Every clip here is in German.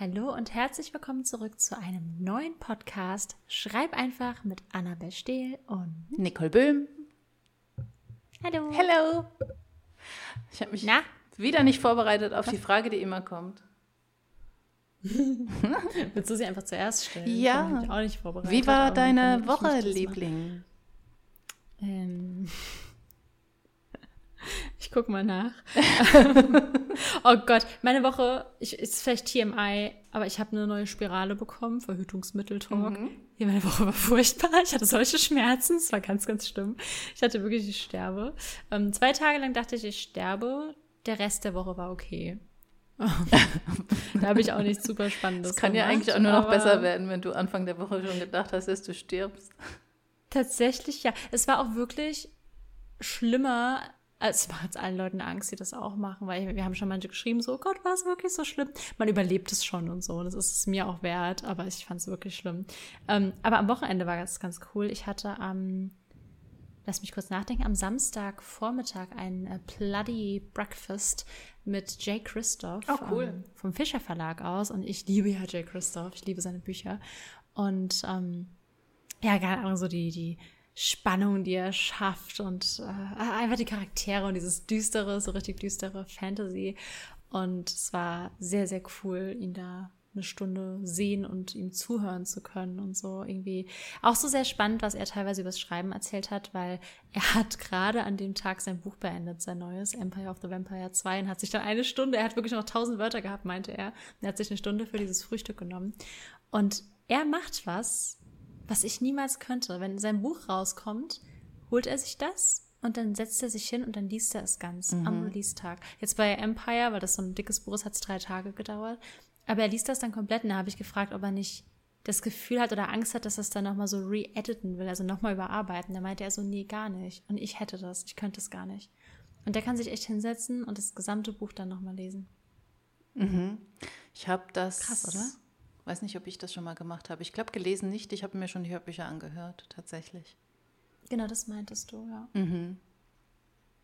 Hallo und herzlich willkommen zurück zu einem neuen Podcast. Schreib einfach mit Annabel Stehl und Nicole Böhm. Hallo. Hello. Ich habe mich Na? wieder nicht vorbereitet auf die Frage, die immer kommt. Willst du sie einfach zuerst stellen? Ja. Ich auch nicht vorbereitet. Wie war deine Woche. Liebling? Ähm. Ich guck mal nach. oh Gott, meine Woche ich, ist vielleicht TMI, aber ich habe eine neue Spirale bekommen, Verhütungsmittel-Talk. Mhm. Ja, meine Woche war furchtbar. Ich hatte solche Schmerzen. Es war ganz, ganz schlimm. Ich hatte wirklich, ich sterbe. Ähm, zwei Tage lang dachte ich, ich sterbe. Der Rest der Woche war okay. da habe ich auch nichts super Spannendes Das kann ja gemacht, eigentlich auch nur noch besser werden, wenn du Anfang der Woche schon gedacht hast, dass du stirbst. Tatsächlich, ja. Es war auch wirklich schlimmer. Als Es macht jetzt allen Leuten Angst, die das auch machen, weil wir haben schon manche geschrieben, so, oh Gott, war es wirklich so schlimm? Man überlebt es schon und so. Das ist es mir auch wert, aber ich fand es wirklich schlimm. Ähm, aber am Wochenende war das ganz cool. Ich hatte am, lass mich kurz nachdenken, am Samstagvormittag ein äh, Bloody Breakfast mit Jay Christoph Oh, cool. ähm, vom Fischer Verlag aus. Und ich liebe ja Jay Christoph, ich liebe seine Bücher. Und ähm, ja, keine Ahnung, so die, die Spannung, die er schafft und äh, einfach die Charaktere und dieses düstere, so richtig düstere Fantasy. Und es war sehr, sehr cool, ihn da eine Stunde sehen und ihm zuhören zu können und so irgendwie. Auch so sehr spannend, was er teilweise übers Schreiben erzählt hat, weil er hat gerade an dem Tag sein Buch beendet, sein neues Empire of the Vampire 2 und hat sich dann eine Stunde, er hat wirklich noch tausend Wörter gehabt, meinte er. Und er hat sich eine Stunde für dieses Frühstück genommen. Und er macht was, was ich niemals könnte. Wenn sein Buch rauskommt, holt er sich das und dann setzt er sich hin und dann liest er es ganz am Release-Tag. Jetzt bei Empire, weil das so ein dickes Buch ist, hat es drei Tage gedauert. Aber er liest das dann komplett und da habe ich gefragt, ob er nicht das Gefühl hat oder Angst hat, dass er es dann nochmal so re-editen will, also nochmal überarbeiten. Da meinte er so, nee, gar nicht. Und ich hätte das, ich könnte es gar nicht. Und der kann sich echt hinsetzen und das gesamte Buch dann nochmal lesen. Ich habe das. Krass, oder? Weiß nicht, ob ich das schon mal gemacht habe. Ich glaube, gelesen nicht. Ich habe mir schon die Hörbücher angehört, tatsächlich. Genau, das meintest du, ja. Mhm.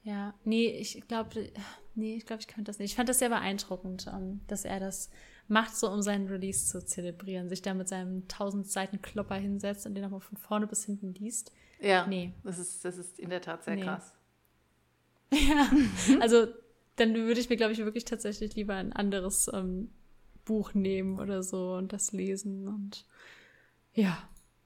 Ja, nee, ich glaube, nee, ich glaube, ich könnte das nicht. Ich fand das sehr beeindruckend, ähm, dass er das macht, so um seinen Release zu zelebrieren, sich da mit seinem 1000 Seiten Klopper hinsetzt und den nochmal von vorne bis hinten liest. Ja, Nee. das, ist, das ist in der Tat sehr Nee. krass. Ja, also dann würde ich mir, glaube ich, wirklich tatsächlich lieber ein anderes ähm, Buch nehmen oder so und das lesen und ja,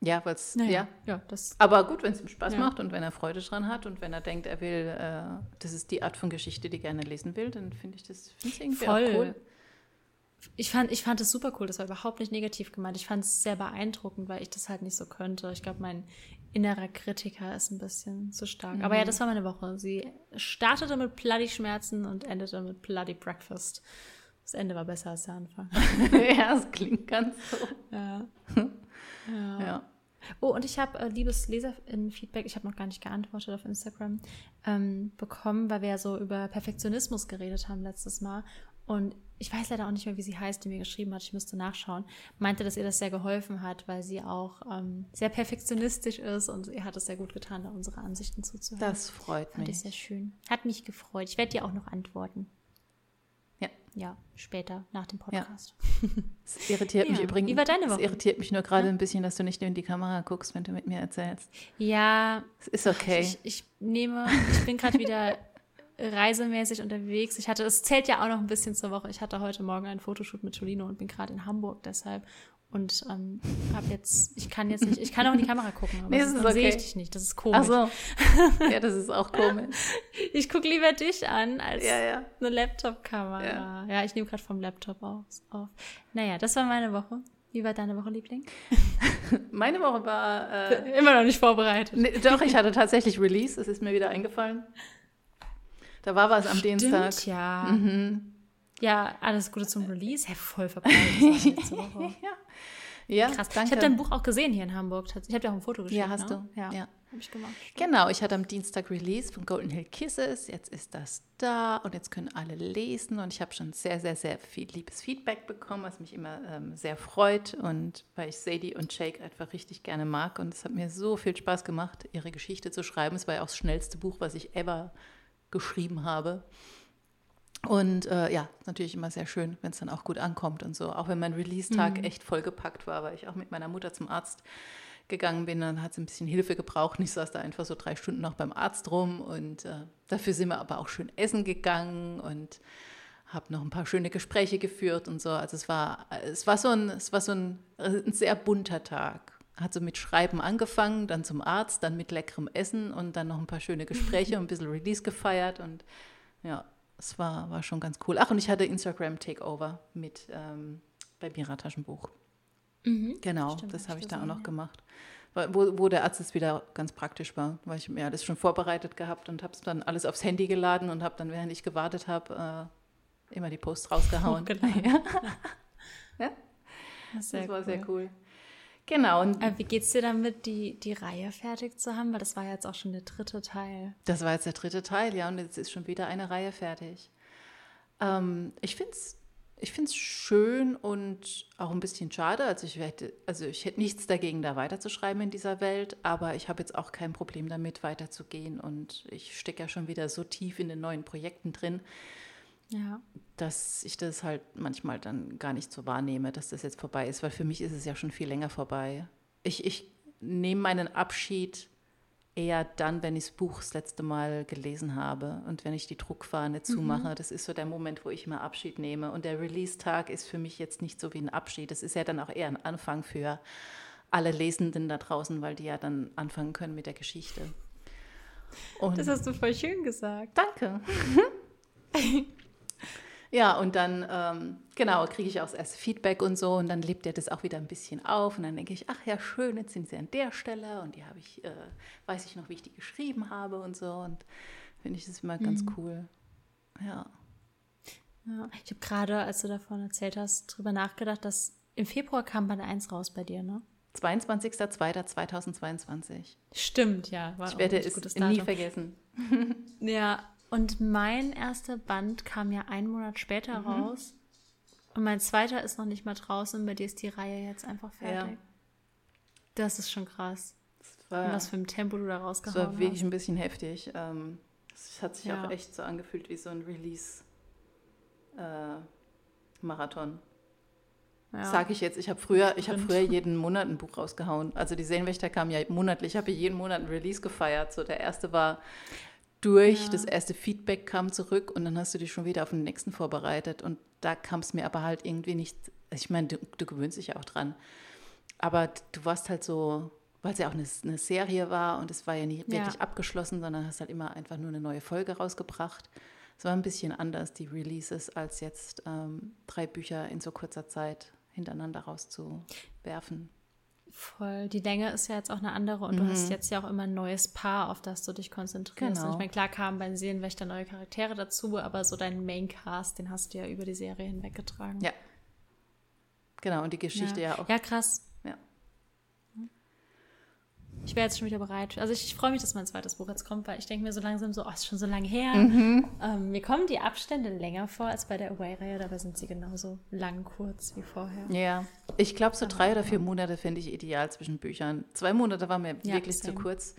Ja, weil es. naja, Ja. ja, das Aber gut, wenn es ihm Spaß Ja. macht und wenn er Freude dran hat und wenn er denkt, er will, äh, das ist die Art von Geschichte, die er gerne lesen will, dann finde ich das finde ich irgendwie Voll. cool. Ich fand, ich fand es super cool. Das war überhaupt nicht negativ gemeint. Ich fand es sehr beeindruckend, weil ich das halt nicht so könnte. Ich glaube, mein innerer Kritiker ist ein bisschen zu stark. Aber ja, das war meine Woche. Sie startete mit Bloody Schmerzen und endete mit Bloody Breakfast. Das Ende war besser als der Anfang. ja, es klingt ganz so. ja. ja. Ja. Oh, und ich habe, äh, liebes Leserinnen-Feedback, ich habe noch gar nicht geantwortet auf Instagram, ähm, bekommen, weil wir ja so über Perfektionismus geredet haben letztes Mal. Und ich weiß leider auch nicht mehr, wie sie heißt, die mir geschrieben hat. Ich müsste nachschauen. Meinte, dass ihr das sehr geholfen hat, weil sie auch ähm, sehr perfektionistisch ist und ihr hat es sehr gut getan, da unsere Ansichten zuzuhören. Das freut fand ich mich. sehr schön. Hat mich gefreut. Ich werde dir auch noch antworten. Ja. Ja, später, nach dem Ja. Podcast. Es irritiert mich Ja. übrigens. Wie war deine Es Woche? irritiert mich nur gerade ein bisschen, dass du nicht in die Kamera guckst, wenn du mit mir erzählst. Ja, Es ist okay. Ich, ich nehme, ich bin gerade wieder reisemäßig unterwegs. Ich hatte, es zählt ja auch noch ein bisschen zur Woche. Ich hatte heute Morgen einen Fotoshoot mit Jolino und bin gerade in Hamburg deshalb. Und ähm, habe jetzt, ich kann jetzt nicht, ich kann auch in die Kamera gucken, aber Nee, das ist dann sehe ich okay. dich nicht. Das ist komisch. Ach so. Ja, das ist auch komisch. Ich gucke lieber dich an als Ja, ja. eine Laptop-Kamera. Ja. Ja. ich nehme gerade vom Laptop aus, auf. Naja, das war meine Woche. Wie war deine Woche, Liebling? Meine Woche war. Äh, Immer noch nicht vorbereitet. nee, doch, ich hatte tatsächlich Release. Es ist mir wieder eingefallen. Da war was am Dienstag. Stimmt, ja. Mhm. Ja, alles Gute zum Release. Hä, voll letzte Woche. Ja, Krass. danke. Ich habe dein Buch auch gesehen hier in Hamburg. Ich habe dir auch ein Foto geschickt. Ja, hast ne? du. Ja, Ja. habe ich gemacht. Genau, ich hatte am Dienstag Release von Golden Hill Kisses. Jetzt ist das da und jetzt können alle lesen. Und ich habe schon sehr, sehr, sehr viel liebes Feedback bekommen, was mich immer ähm, sehr freut. Und weil ich Sadie und Jake einfach richtig gerne mag. Und es hat mir so viel Spaß gemacht, ihre Geschichte zu schreiben. Es war ja auch das schnellste Buch, was ich ever geschrieben habe. Und äh, ja, natürlich immer sehr schön, wenn es dann auch gut ankommt und so. Auch wenn mein Release-Tag mhm. echt vollgepackt war, weil ich auch mit meiner Mutter zum Arzt gegangen bin, dann hat sie ein bisschen Hilfe gebraucht. Und ich saß da einfach so drei Stunden noch beim Arzt rum. Und äh, dafür sind wir aber auch schön essen gegangen und habe noch ein paar schöne Gespräche geführt und so. Also es war, es war so ein, es war so ein, ein sehr bunter Tag. Hat so mit Schreiben angefangen, dann zum Arzt, dann mit leckerem Essen und dann noch ein paar schöne Gespräche und ein bisschen Release gefeiert und ja, es war, war schon ganz cool. Ach, und ich hatte Instagram Takeover mit ähm, bei Mira Taschenbuch. Mhm, genau, stimmt, das habe ich da auch noch ja. gemacht. Wo, wo der Arzt es wieder ganz praktisch war, weil ich mir alles schon vorbereitet gehabt und habe es dann alles aufs Handy geladen und habe dann, während ich gewartet habe, äh, immer die Posts rausgehauen. Oh, ja. ja? Das, das war cool. sehr cool. Genau. Und Aber wie geht's dir damit, die, die Reihe fertig zu haben? Weil das war jetzt auch schon der dritte Teil. Das war jetzt der dritte Teil, ja, und jetzt ist schon wieder eine Reihe fertig. Ähm, ich finde es ich find's schön und auch ein bisschen schade. Also ich, hätte, also ich hätte nichts dagegen, da weiterzuschreiben in dieser Welt, aber ich habe jetzt auch kein Problem damit, weiterzugehen. Und ich stecke ja schon wieder so tief in den neuen Projekten drin, ja. dass ich das halt manchmal dann gar nicht so wahrnehme, dass das jetzt vorbei ist, weil für mich ist es ja schon viel länger vorbei. Ich, ich nehme meinen Abschied eher dann, wenn ich das Buch das letzte Mal gelesen habe und wenn ich die Druckfahne zumache. Mhm. Das ist so der Moment, wo ich mal Abschied nehme. Und der Release-Tag ist für mich jetzt nicht so wie ein Abschied. Das ist ja dann auch eher ein Anfang für alle Lesenden da draußen, weil die ja dann anfangen können mit der Geschichte. Und das hast du voll schön gesagt. Danke. Ja, und dann, ähm, genau, kriege ich auch das erste Feedback und so und dann lebt er das auch wieder ein bisschen auf und dann denke ich, ach ja, schön, jetzt sind sie an der Stelle und die habe ich, äh, weiß ich noch, wie ich die geschrieben habe und so und finde ich das immer mhm. ganz cool. Ja. ja ich habe gerade, als du davon erzählt hast, drüber nachgedacht, dass im Februar kam Band 1 raus bei dir, ne? 22.02.2022. Stimmt, ja. ich werde es nie vergessen. ja, und mein erster Band kam ja einen Monat später mhm. raus. Und mein zweiter ist noch nicht mal draußen. Bei dir ist die Reihe jetzt einfach fertig. Ja. Das ist schon krass. War, was für ein Tempo du da rausgehauen hast. Das war wirklich hast. ein bisschen heftig. Ähm, es hat sich ja. auch echt so angefühlt wie so ein Release-Marathon. Äh, ja. Sage ich jetzt. Ich habe früher, ich habe früher jeden Monat ein Buch rausgehauen. Also die Seenwächter kamen ja monatlich. Ich habe jeden Monat ein Release gefeiert. So der erste war durch. Ja. Das erste Feedback kam zurück und dann hast du dich schon wieder auf den nächsten vorbereitet. Und da kam es mir aber halt irgendwie nicht. Ich meine, du, du, gewöhnst dich ja auch dran. Aber du warst halt so, weil es ja auch eine, eine, Serie war und es war ja nie wirklich ja. abgeschlossen, sondern hast halt immer einfach nur eine neue Folge rausgebracht. Es war ein bisschen anders, die Releases, als jetzt ähm, drei Bücher in so kurzer Zeit hintereinander rauszuwerfen. Voll. Die Länge ist ja jetzt auch eine andere und mhm. du hast mhm. jetzt ja auch immer ein neues Paar, auf das du dich konzentrierst. Genau. Und ich meine, klar kamen beim Seelenwächter neue Charaktere dazu, aber so deinen Maincast, den hast du ja über die Serie hinweggetragen. Ja. Genau, und die Geschichte ja, ja auch. Ja, krass. Ich wäre jetzt schon wieder bereit. Also ich, ich freue mich, dass mein zweites Buch jetzt kommt, weil ich denke mir so langsam so, oh, ist schon so lange her. Mhm. Ähm, mir kommen die Abstände länger vor als bei der Away-Reihe, dabei sind sie genauso lang kurz wie vorher. Ja, ich glaube so drei oder vier Monate finde ich ideal zwischen Büchern. Zwei Monate war mir ja, wirklich same. zu kurz.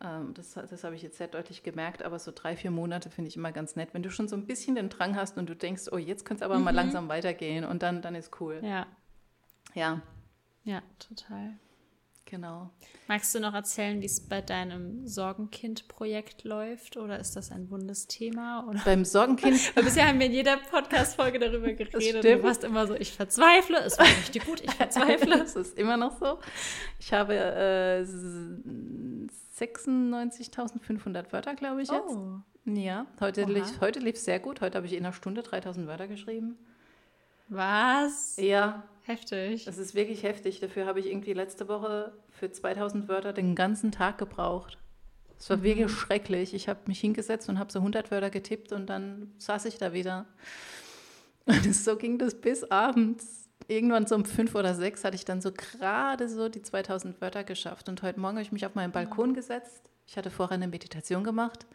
Ähm, das, das habe ich jetzt sehr deutlich gemerkt, aber so drei, vier Monate finde ich immer ganz nett. Wenn du schon so ein bisschen den Drang hast und du denkst, oh, jetzt könnte es aber mhm. mal langsam weitergehen und dann, dann ist cool. Ja. Ja. Ja, total. Genau. Magst du noch erzählen, wie es bei deinem Sorgenkind-Projekt läuft? Oder ist das ein wundes Thema? Oder? Beim Sorgenkind. Weil bisher haben wir in jeder Podcast-Folge darüber geredet. Du warst immer so, ich verzweifle, es war richtig gut, ich verzweifle. das ist immer noch so. Ich habe äh, 96.500 Wörter, glaube ich, jetzt. Oh. Ja, heute lief, heute lief sehr gut. Heute habe ich in einer Stunde 3000 Wörter geschrieben. Was? Ja, Heftig. Das ist wirklich heftig. Dafür habe ich irgendwie letzte Woche für 2000 Wörter den ganzen Tag gebraucht. Es war mhm. wirklich schrecklich. Ich habe mich hingesetzt und habe so 100 Wörter getippt und dann saß ich da wieder. Und so ging das bis abends. Irgendwann so um fünf oder sechs hatte ich dann so gerade so die 2000 Wörter geschafft. Und heute Morgen habe ich mich auf meinen Balkon gesetzt. Ich hatte vorher eine Meditation gemacht.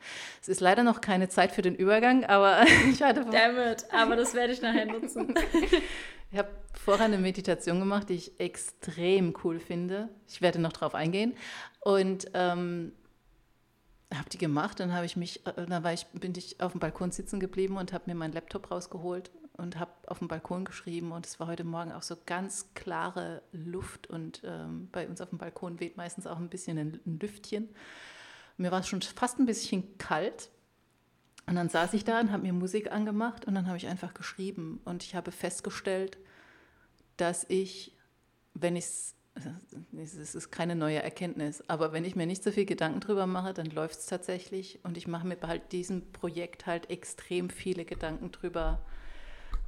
Es ist leider noch keine Zeit für den Übergang, aber ich hatte. Damn it, aber das werde ich nachher nutzen. Ich habe vorher eine Meditation gemacht, die ich extrem cool finde. Ich werde noch drauf eingehen. Und ähm, habe die gemacht, dann habe ich mich, äh, dann war ich, bin ich auf dem Balkon sitzen geblieben und habe mir meinen Laptop rausgeholt und habe auf dem Balkon geschrieben und es war heute Morgen auch so ganz klare Luft und ähm, bei uns auf dem Balkon weht meistens auch ein bisschen ein, ein Lüftchen. Mir war es schon fast ein bisschen kalt. Und dann saß ich da und habe mir Musik angemacht und dann habe ich einfach geschrieben. Und ich habe festgestellt, dass ich, wenn ich es es ist keine neue Erkenntnis, aber wenn ich mir nicht so viel Gedanken drüber mache, dann läuft es tatsächlich. Und ich mache mir bei halt diesem Projekt halt extrem viele Gedanken drüber,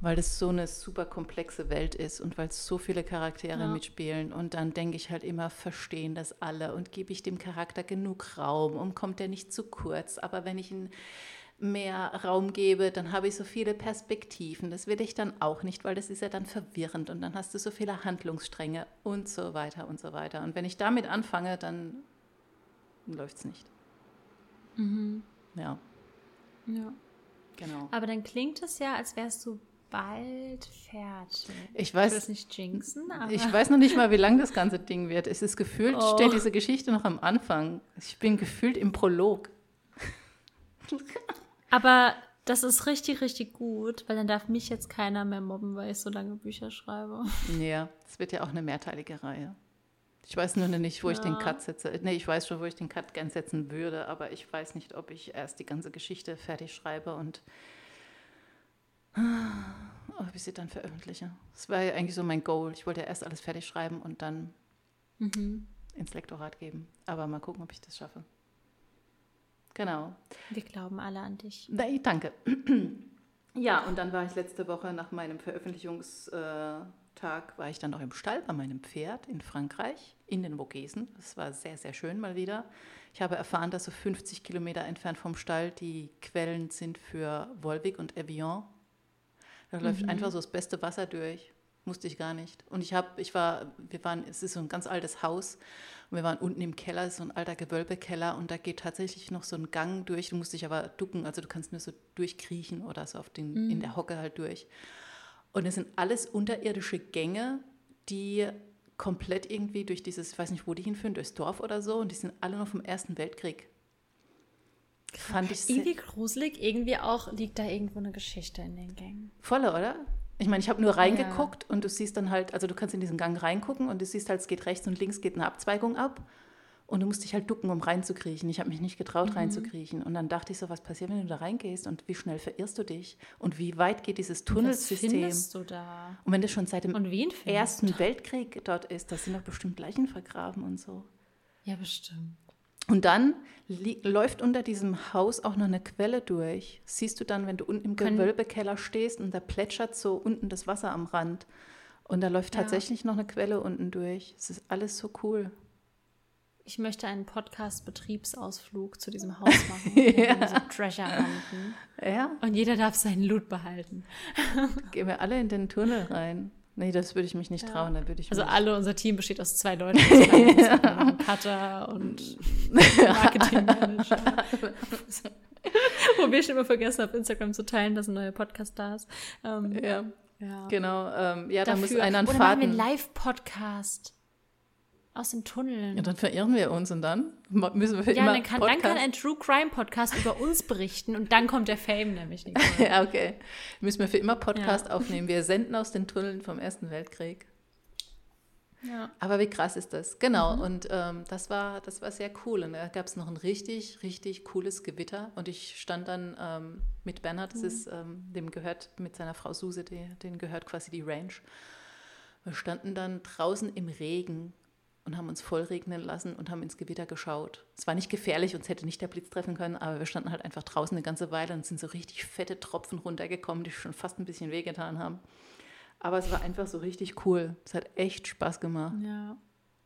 weil das so eine super komplexe Welt ist und weil es so viele Charaktere ja. mitspielen und dann denke ich halt immer, verstehen das alle und gebe ich dem Charakter genug Raum und kommt der nicht zu kurz, aber wenn ich ihn mehr Raum gebe, dann habe ich so viele Perspektiven. Das will ich dann auch nicht, weil das ist ja dann verwirrend und dann hast du so viele Handlungsstränge und so weiter und so weiter. Und wenn ich damit anfange, dann läuft es nicht. Mhm. Ja. Ja. Genau. Aber dann klingt es ja, als wärst du bald fertig. Ich weiß ich nicht jinxen, ich weiß noch nicht mal, wie lang das ganze Ding wird. Es ist gefühlt, oh. steht diese Geschichte noch am Anfang. Ich bin gefühlt im Prolog. Aber das ist richtig, richtig gut, weil dann darf mich jetzt keiner mehr mobben, weil ich so lange Bücher schreibe. Ja, es wird ja auch eine mehrteilige Reihe. Ich weiß nur nicht, wo ja. ich den Cut setze. Nee, ich weiß schon, wo ich den Cut gern setzen würde, aber ich weiß nicht, ob ich erst die ganze Geschichte fertig schreibe und ob ich sie dann veröffentliche. Das war ja eigentlich so mein Goal. Ich wollte ja erst alles fertig schreiben und dann mhm. ins Lektorat geben. Aber mal gucken, ob ich das schaffe. Genau. Wir glauben alle an dich. Nee, danke. Ja, und dann war ich letzte Woche nach meinem Veröffentlichungstag, war ich dann noch im Stall bei meinem Pferd in Frankreich, in den Vogesen. Das war sehr, sehr schön mal wieder. Ich habe erfahren, dass so 50 Kilometer entfernt vom Stall die Quellen sind für Volvic und Evian. Da läuft mhm. einfach so das beste Wasser durch. Musste ich gar nicht. Und ich habe, ich war, wir waren, es ist so ein ganz altes Haus und wir waren unten im Keller, so ein alter Gewölbekeller und da geht tatsächlich noch so ein Gang durch. Du musst dich aber ducken, also du kannst nur so durchkriechen oder so auf den, mhm. in der Hocke halt durch. Und es sind alles unterirdische Gänge, die komplett irgendwie durch dieses, ich weiß nicht, wo die hinführen, durchs Dorf oder so und die sind alle noch vom Ersten Weltkrieg. Fand ich irgendwie gruselig, irgendwie auch liegt da irgendwo eine Geschichte in den Gängen. Volle, oder? Ich meine, ich habe nur reingeguckt ja. und du siehst dann halt, also du kannst in diesen Gang reingucken und du siehst halt, es geht rechts und links geht eine Abzweigung ab. Und du musst dich halt ducken, um reinzukriechen. Ich habe mich nicht getraut, mhm. reinzukriechen. Und dann dachte ich so, was passiert, wenn du da reingehst und wie schnell verirrst du dich? Und wie weit geht dieses Tunnelsystem? Was findest du da? Und wenn das schon seit dem Ersten Weltkrieg dort ist, da sind doch bestimmt Leichen vergraben und so. Ja, bestimmt. Und dann läuft unter diesem Haus auch noch eine Quelle durch. Siehst du dann, wenn du unten im Gewölbekeller stehst und da plätschert so unten das Wasser am Rand. Und da läuft ja. tatsächlich noch eine Quelle unten durch. Es ist alles so cool. Ich möchte einen Podcast-Betriebsausflug zu diesem Haus machen. ja. so Treasure. Ja. Und jeder darf seinen Loot behalten. Gehen wir alle in den Tunnel rein. Nee, das würde ich mich nicht trauen. Ja. Da würde ich also alle, unser Team besteht aus zwei Leuten. ja. Cutter und Marketingmanager. Wo wir schon immer vergessen auf Instagram zu teilen, dass ein neuer Podcast da ist. Ähm, ja. ja. Genau. Ähm, ja, da muss einer einen Oder machen wir einen Live-Podcast. Aus den Tunneln. Ja, dann verirren wir uns und dann müssen wir für ja, immer dann kann, dann kann ein True Crime Podcast über uns berichten und dann kommt der Fame nämlich nicht. ja, okay. Müssen wir für immer Podcast ja. aufnehmen. Wir senden aus den Tunneln vom Ersten Weltkrieg. Ja. Aber wie krass ist das? Genau. Mhm. Und ähm, das war das war sehr cool. Und da gab es noch ein richtig richtig cooles Gewitter und ich stand dann ähm, mit Bernhard. Das mhm. ist ähm, dem gehört mit seiner Frau Suse, die, denen gehört quasi die Range. Wir standen dann draußen im Regen und haben uns voll regnen lassen und haben ins Gewitter geschaut. Es war nicht gefährlich, uns hätte nicht der Blitz treffen können, aber wir standen halt einfach draußen eine ganze Weile und sind so richtig fette Tropfen runtergekommen, die schon fast ein bisschen wehgetan haben. Aber es war einfach so richtig cool. Es hat echt Spaß gemacht. Ja.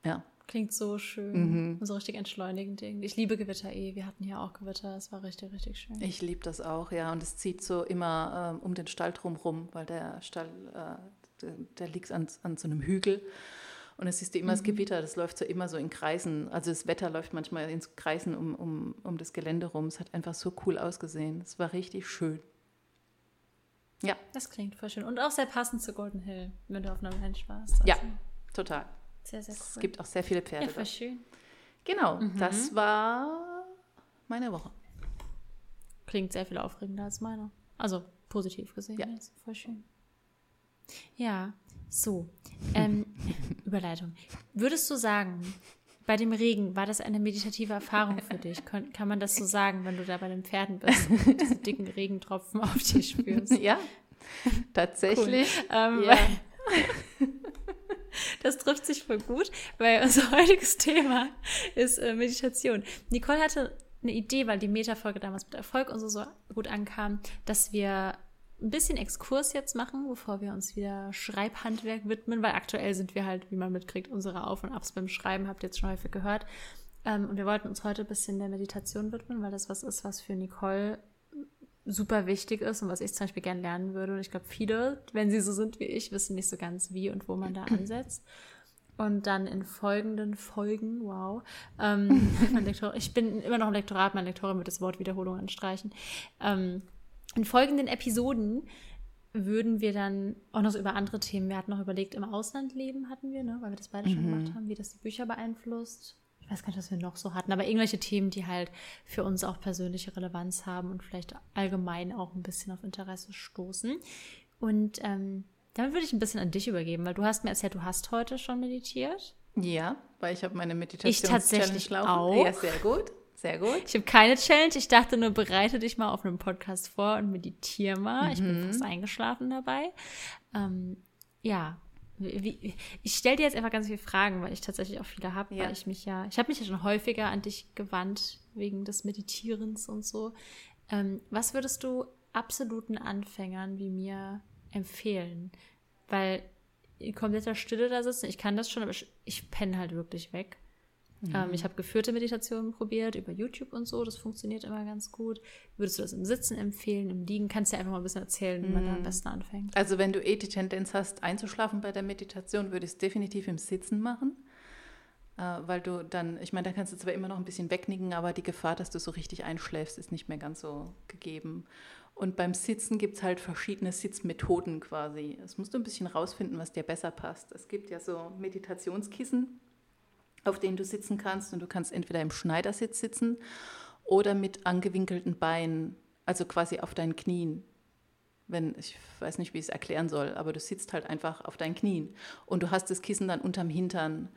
Ja. Klingt so schön. Mhm. So richtig entschleunigend irgendwie. Ich liebe Gewitter eh. Wir hatten hier auch Gewitter. Es war richtig, richtig schön. Ich liebe das auch, ja. Und es zieht so immer ähm, um den Stall drumherum, weil der Stall, äh, der, der liegt an, an so einem Hügel. Und es ist immer mhm. das Gewitter, das läuft so immer so in Kreisen. Also das Wetter läuft manchmal in Kreisen um, um, um das Gelände rum. Es hat einfach so cool ausgesehen. Es war richtig schön. Ja. Das klingt voll schön. Und auch sehr passend zu Golden Hill, wenn du auf einer Ranch warst. Also ja, total. Sehr, sehr cool. Es gibt auch sehr viele Pferde. Ja, voll schön. Genau, mhm. das war meine Woche. Klingt sehr viel aufregender als meine. Also positiv gesehen. Ja. Jetzt. Voll schön. Ja, so. Ähm, Überleitung. Würdest du sagen, bei dem Regen war das eine meditative Erfahrung für dich? Kann, kann man das so sagen, wenn du da bei den Pferden bist und diese dicken Regentropfen auf dir spürst? Ja, tatsächlich. Ähm, Ja. Das trifft sich voll gut, weil unser heutiges Thema ist äh, Meditation. Nicole hatte eine Idee, weil die Meta-Folge damals mit Erfolg und so, so gut ankam, dass wir ein bisschen Exkurs jetzt machen, bevor wir uns wieder Schreibhandwerk widmen, weil aktuell sind wir halt, wie man mitkriegt, unsere Auf- und Abs beim Schreiben, habt ihr jetzt schon häufig gehört. Ähm, und wir wollten uns heute ein bisschen der Meditation widmen, weil das was ist, was für Nicole super wichtig ist und was ich zum Beispiel gerne lernen würde. Und ich glaube, viele, wenn sie so sind wie ich, wissen nicht so ganz, wie und wo man da ansetzt. Und dann in folgenden Folgen, wow, ähm, ich bin immer noch im Lektorat, mein Lektorin wird das Wort Wiederholung anstreichen. Ähm, in folgenden Episoden würden wir dann auch noch so über andere Themen, wir hatten noch überlegt, im Ausland leben hatten wir, ne, weil wir das beide schon gemacht haben, wie das die Bücher beeinflusst. Ich weiß gar nicht, was wir noch so hatten, aber irgendwelche Themen, die halt für uns auch persönliche Relevanz haben und vielleicht allgemein auch ein bisschen auf Interesse stoßen. Und ähm, damit würde ich ein bisschen an dich übergeben, weil du hast mir erzählt, du hast heute schon meditiert. Ja, weil ich habe meine Meditations tatsächlich Challenge auch. Ja, sehr gut. Sehr gut. Ich habe keine Challenge. Ich dachte nur, bereite dich mal auf einem Podcast vor und meditiere mal. Ich bin fast eingeschlafen dabei. Ähm, ja, wie, ich stelle dir jetzt einfach ganz viele Fragen, weil ich tatsächlich auch viele habe, Ja. weil ich mich ja, ich habe mich ja schon häufiger an dich gewandt wegen des Meditierens und so. Ähm, was würdest du absoluten Anfängern wie mir empfehlen? Weil in kompletter Stille da sitzen, ich kann das schon, aber ich, ich penne halt wirklich weg. Ähm, ich habe geführte Meditationen probiert über YouTube und so. Das funktioniert immer ganz gut. Würdest du das im Sitzen empfehlen, im Liegen? Kannst du dir einfach mal ein bisschen erzählen, wie man da am besten anfängt? Also wenn du eh die Tendenz hast, einzuschlafen bei der Meditation, würde ich es definitiv im Sitzen machen. Äh, weil du dann, ich meine, da kannst du zwar immer noch ein bisschen wegnicken, aber die Gefahr, dass du so richtig einschläfst, ist nicht mehr ganz so gegeben. Und beim Sitzen gibt es halt verschiedene Sitzmethoden quasi. Es musst du ein bisschen rausfinden, was dir besser passt. Es gibt ja so Meditationskissen, auf denen du sitzen kannst und du kannst entweder im Schneidersitz sitzen oder mit angewinkelten Beinen, also quasi auf deinen Knien wenn, ich weiß nicht, wie ich es erklären soll, aber du sitzt halt einfach auf deinen Knien und du hast das Kissen dann unterm Hintern.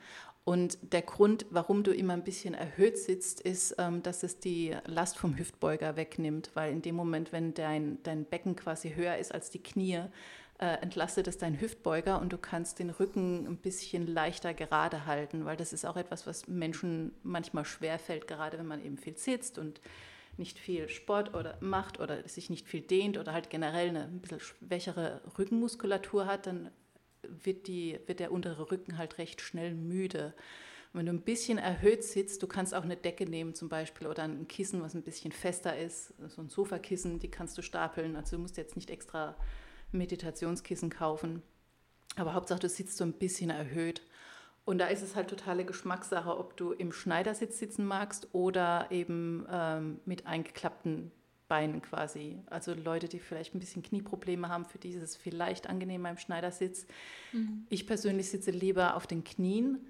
Und der Grund, warum du immer ein bisschen erhöht sitzt, ist, ähm, dass es die Last vom Hüftbeuger wegnimmt, weil in dem Moment, wenn dein, dein Becken quasi höher ist als die Knie, entlastet es deinen Hüftbeuger und du kannst den Rücken ein bisschen leichter gerade halten, weil das ist auch etwas, was Menschen manchmal schwerfällt, gerade wenn man eben viel sitzt und nicht viel Sport oder macht oder sich nicht viel dehnt oder halt generell eine ein bisschen schwächere Rückenmuskulatur hat, dann wird, die, wird der untere Rücken halt recht schnell müde. Und wenn du ein bisschen erhöht sitzt, du kannst auch eine Decke nehmen zum Beispiel oder ein Kissen, was ein bisschen fester ist, so ein Sofakissen, die kannst du stapeln. Also du musst jetzt nicht extra Meditationskissen kaufen. Aber Hauptsache, du sitzt so ein bisschen erhöht. Und da ist es halt totale Geschmackssache, ob du im Schneidersitz sitzen magst oder eben ähm, mit eingeklappten Beinen quasi. Also Leute, die vielleicht ein bisschen Knieprobleme haben, für die ist es vielleicht angenehmer im Schneidersitz. Ich persönlich sitze lieber auf den Knien.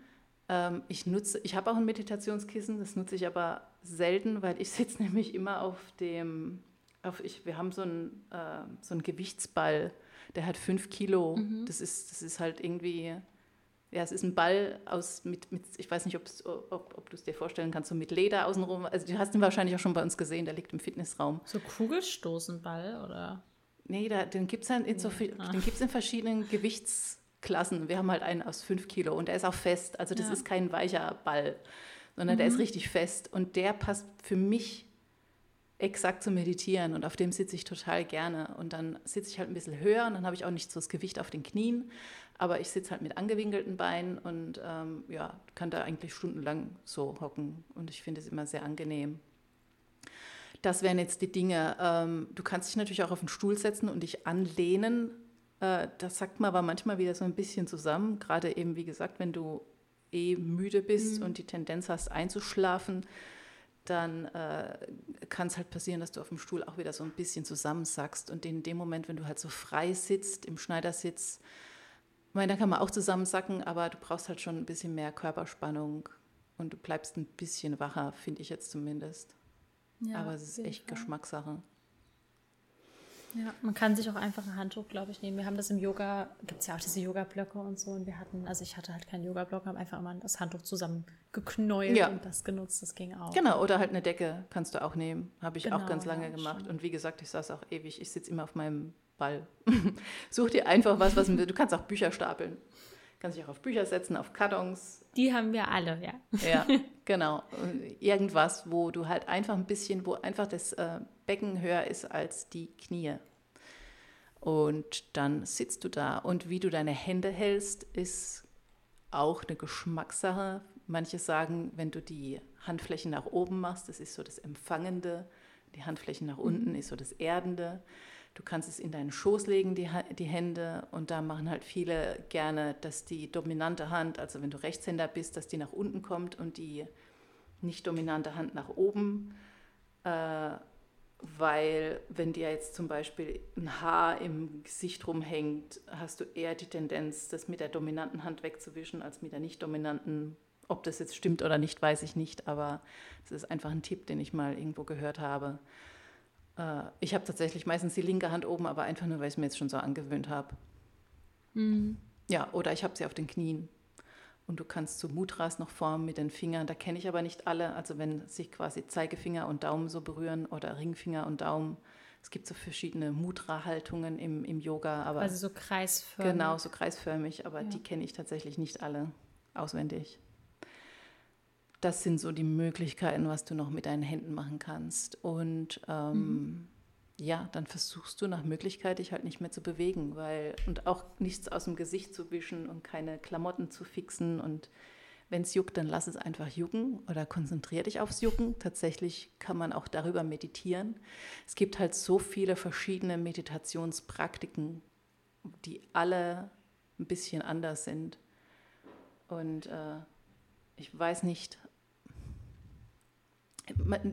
Ähm, ich nutze, ich habe auch ein Meditationskissen, das nutze ich aber selten, weil ich sitze nämlich immer auf dem, auf ich, wir haben so einen, äh, so einen Gewichtsball, der hat fünf Kilo. Das, ist, das ist halt irgendwie ja, es ist ein Ball aus mit, mit ich weiß nicht, ob, ob du es dir vorstellen kannst, so mit Leder außenrum. Also du hast ihn wahrscheinlich auch schon bei uns gesehen, der liegt im Fitnessraum. So Kugelstoßenball oder? Nee, da, den gibt es in, so viel- den gibt's in verschiedenen Gewichtsklassen. Wir haben halt einen aus 5 Kilo und der ist auch fest. Also das Ja. ist kein weicher Ball, sondern der ist richtig fest. Und der passt für mich exakt zum Meditieren und auf dem sitze ich total gerne. Und dann sitze ich halt ein bisschen höher und dann habe ich auch nicht so das Gewicht auf den Knien, aber ich sitze halt mit angewinkelten Beinen und ähm, ja, kann da eigentlich stundenlang so hocken und ich finde es immer sehr angenehm. Das wären jetzt die Dinge. Ähm, du kannst dich natürlich auch auf den Stuhl setzen und dich anlehnen. Äh, das sagt man aber manchmal wieder so ein bisschen zusammen. Gerade eben, wie gesagt, wenn du eh müde bist und die Tendenz hast einzuschlafen, dann äh, kann es halt passieren, dass du auf dem Stuhl auch wieder so ein bisschen zusammensackst. Und in dem Moment, wenn du halt so frei sitzt, im Schneidersitz, ich meine, da kann man auch zusammensacken, aber du brauchst halt schon ein bisschen mehr Körperspannung und du bleibst ein bisschen wacher, finde ich jetzt zumindest. Ja, Aber es ist echt Fall. Geschmackssache. Ja, man kann sich auch einfach ein Handtuch, glaube ich, nehmen. Wir haben das im Yoga, gibt es ja auch diese Yoga-Blöcke und so. Und wir hatten, also ich hatte halt keinen Yoga-Block, haben einfach immer das Handtuch zusammengeknäult ja. und das genutzt. Das ging auch. Genau, oder halt eine Decke kannst du auch nehmen. Habe ich genau, auch ganz lange ja, gemacht. Schon. Und wie gesagt, ich saß auch ewig. Ich sitze immer auf meinem Ball. Such dir einfach was, was du kannst auch Bücher stapeln. Kannst dich auch auf Bücher setzen, auf Kartons. Die haben wir alle, ja. Ja, genau. Irgendwas, wo du halt einfach ein bisschen, wo einfach das äh, Becken höher ist als die Knie. Und dann sitzt du da. Und wie du deine Hände hältst, ist auch eine Geschmackssache. Manche sagen, wenn du die Handflächen nach oben machst, das ist so das Empfangende. Die Handflächen nach unten mhm. ist so das Erdende. Du kannst es in deinen Schoß legen, die, die Hände. Und da machen halt viele gerne, dass die dominante Hand, also wenn du Rechtshänder bist, dass die nach unten kommt und die nicht dominante Hand nach oben. Äh, weil wenn dir jetzt zum Beispiel ein Haar im Gesicht rumhängt, hast du eher die Tendenz, das mit der dominanten Hand wegzuwischen, als mit der nicht dominanten. Ob das jetzt stimmt oder nicht, weiß ich nicht, aber es ist einfach ein Tipp, den ich mal irgendwo gehört habe. Äh, ich habe tatsächlich meistens die linke Hand oben, aber einfach nur, weil ich es mir jetzt schon so angewöhnt habe. Mhm. Ja, oder ich habe sie auf den Knien. Und du kannst so Mudras noch formen mit den Fingern. Da kenne ich aber nicht alle. Also wenn sich quasi Zeigefinger und Daumen so berühren oder Ringfinger und Daumen. Es gibt so verschiedene Mudra-Haltungen im, im Yoga. Aber also so kreisförmig. Genau, so kreisförmig. Aber ja. die kenne ich tatsächlich nicht alle auswendig das sind so die Möglichkeiten, was du noch mit deinen Händen machen kannst. Und ähm, mhm. Ja, dann versuchst du nach Möglichkeit, dich halt nicht mehr zu bewegen, weil und auch nichts aus dem Gesicht zu wischen und keine Klamotten zu fixen. Und wenn es juckt, dann lass es einfach jucken oder konzentriere dich aufs Jucken. Tatsächlich kann man auch darüber meditieren. Es gibt halt so viele verschiedene Meditationspraktiken, die alle ein bisschen anders sind. Und äh, ich weiß nicht,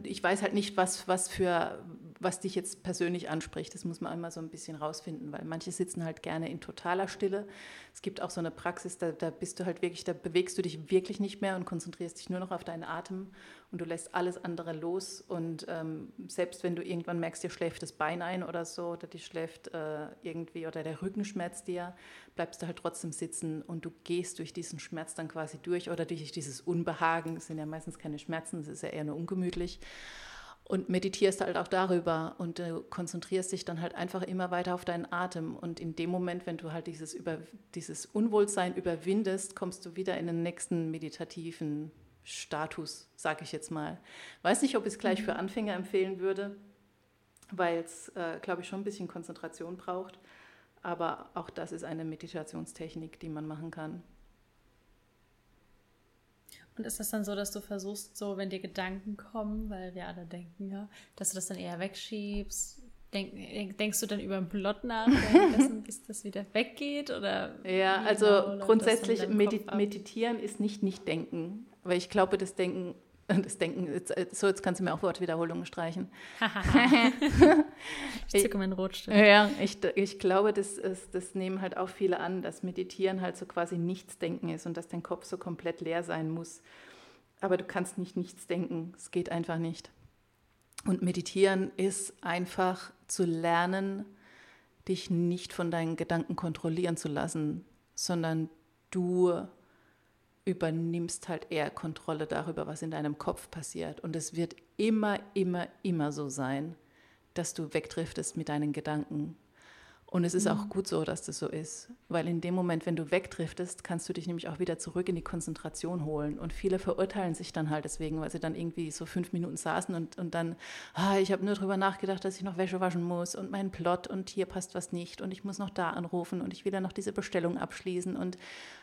ich weiß halt nicht, was, was für, was dich jetzt persönlich anspricht. Das muss man einmal so ein bisschen rausfinden, weil manche sitzen halt gerne in totaler Stille. Es gibt auch so eine Praxis, da, da bist du halt wirklich, da bewegst du dich wirklich nicht mehr und konzentrierst dich nur noch auf deinen Atem und du lässt alles andere los. Und ähm, selbst wenn du irgendwann merkst, dir schläft das Bein ein oder so, oder dir schläft äh, irgendwie oder der Rücken schmerzt dir, bleibst du halt trotzdem sitzen und du gehst durch diesen Schmerz dann quasi durch oder durch dieses Unbehagen. Es sind ja meistens keine Schmerzen, es ist ja eher nur ungemütlich und meditierst halt auch darüber und du konzentrierst dich dann halt einfach immer weiter auf deinen Atem. Und in dem Moment, wenn du halt dieses, über, dieses Unwohlsein überwindest, kommst du wieder in den nächsten meditativen Status, sage ich jetzt mal. Weiß nicht, ob ich es gleich für mhm. Anfänger empfehlen würde, weil es, äh, glaube ich, schon ein bisschen Konzentration braucht. Aber auch das ist eine Meditationstechnik, die man machen kann. Und ist das dann so, dass du versuchst, so, wenn dir Gedanken kommen, weil wir alle denken, ja, dass du das dann eher wegschiebst? Denk, denkst du dann über den Plot nach, bis das wieder weggeht? Oder ja, also genau grundsätzlich medit meditieren ist nicht nicht denken, weil ich glaube, das Denken das Denken, so jetzt kannst du mir auch Wortwiederholungen streichen. ich zücke meinen Rotstift. Ja, ich, ich glaube, das, ist, das nehmen halt auch viele an, dass Meditieren halt so quasi nichts denken ist und dass dein Kopf so komplett leer sein muss. Aber du kannst nicht nichts denken, es geht einfach nicht. Und Meditieren ist einfach zu lernen, dich nicht von deinen Gedanken kontrollieren zu lassen, sondern du übernimmst halt eher Kontrolle darüber, was in deinem Kopf passiert. Und es wird immer, immer, immer so sein, dass du wegdriftest mit deinen Gedanken und es ist mhm. auch gut so, dass das so ist, weil in dem Moment, wenn du wegdriftest, kannst du dich nämlich auch wieder zurück in die Konzentration holen. Und viele verurteilen sich dann halt deswegen, weil sie dann irgendwie so fünf Minuten saßen und, und dann, ah, ich habe nur darüber nachgedacht, dass ich noch Wäsche waschen muss und mein Plot und hier passt was nicht und ich muss noch da anrufen und ich will dann noch diese Bestellung abschließen und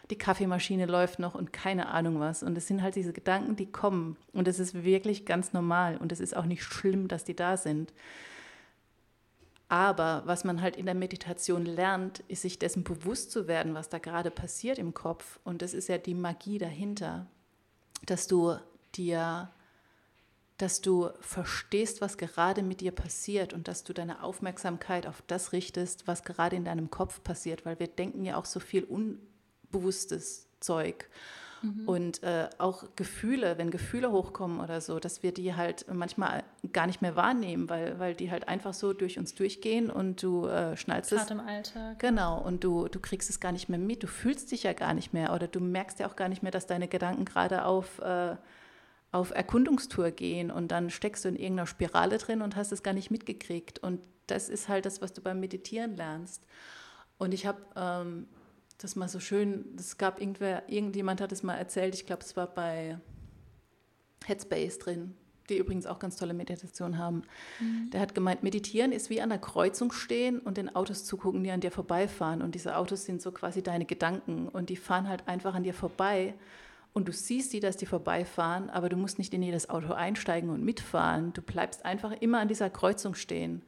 die Kaffeemaschine läuft noch und keine Ahnung was. Und es sind halt diese Gedanken, die kommen. Und es ist wirklich ganz normal und es ist auch nicht schlimm, dass die da sind. Aber was man halt in der Meditation lernt, ist sich dessen bewusst zu werden, was da gerade passiert im Kopf. Und das ist ja die Magie dahinter, dass du dir, dass du verstehst, was gerade mit dir passiert und dass du deine Aufmerksamkeit auf das richtest, was gerade in deinem Kopf passiert, weil wir denken ja auch so viel unbewusstes Zeug. Mhm. Und äh, auch Gefühle, wenn Gefühle hochkommen oder so, dass wir die halt manchmal gar nicht mehr wahrnehmen, weil, weil die halt einfach so durch uns durchgehen und du äh, schnallst es. im Alltag. Genau, und du, du kriegst es gar nicht mehr mit, du fühlst dich ja gar nicht mehr oder du merkst ja auch gar nicht mehr, dass deine Gedanken gerade auf, äh, auf Erkundungstour gehen und dann steckst du in irgendeiner Spirale drin und hast es gar nicht mitgekriegt. Und das ist halt das, was du beim Meditieren lernst. Und ich habe ähm, das mal so schön, es gab irgendwer, irgendjemand hat es mal erzählt, ich glaube, es war bei Headspace drin, die übrigens auch ganz tolle Meditation haben. Mhm. Der hat gemeint, meditieren ist wie an der Kreuzung stehen und den Autos zugucken, die an dir vorbeifahren. Und diese Autos sind so quasi deine Gedanken und die fahren halt einfach an dir vorbei. Und du siehst die, dass die vorbeifahren, aber du musst nicht in jedes Auto einsteigen und mitfahren. Du bleibst einfach immer an dieser Kreuzung stehen.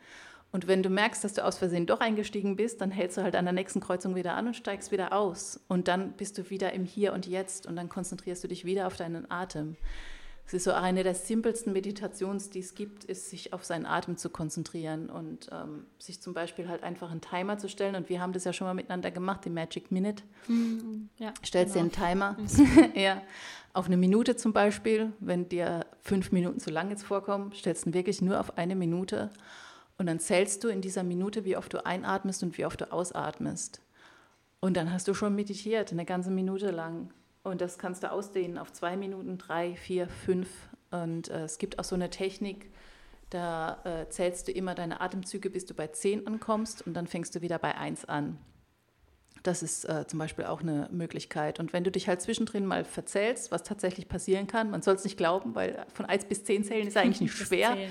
Und wenn du merkst, dass du aus Versehen doch eingestiegen bist, dann hältst du halt an der nächsten Kreuzung wieder an und steigst wieder aus. Und dann bist du wieder im Hier und Jetzt und dann konzentrierst du dich wieder auf deinen Atem. Es ist so eine der simpelsten Meditations, die es gibt, ist, sich auf seinen Atem zu konzentrieren und ähm, sich zum Beispiel halt einfach einen Timer zu stellen. Und wir haben das ja schon mal miteinander gemacht, die Magic Minute. Mhm, ja, Stellst genau. dir einen Timer ja, auf eine Minute zum Beispiel. Wenn dir fünf Minuten zu lang jetzt vorkommen, stellst du ihn wirklich nur auf eine Minute. Und dann zählst du in dieser Minute, wie oft du einatmest und wie oft du ausatmest. Und dann hast du schon meditiert, eine ganze Minute lang. Und das kannst du ausdehnen auf zwei Minuten, drei, vier, fünf. Und äh, es gibt auch so eine Technik, da äh, zählst du immer deine Atemzüge, bis du bei zehn ankommst und dann fängst du wieder bei eins an. Das ist äh, zum Beispiel auch eine Möglichkeit. Und wenn du dich halt zwischendrin mal verzählst, was tatsächlich passieren kann, man soll es nicht glauben, weil von 1 bis 10 zählen ist eigentlich nicht schwer. 10, ja.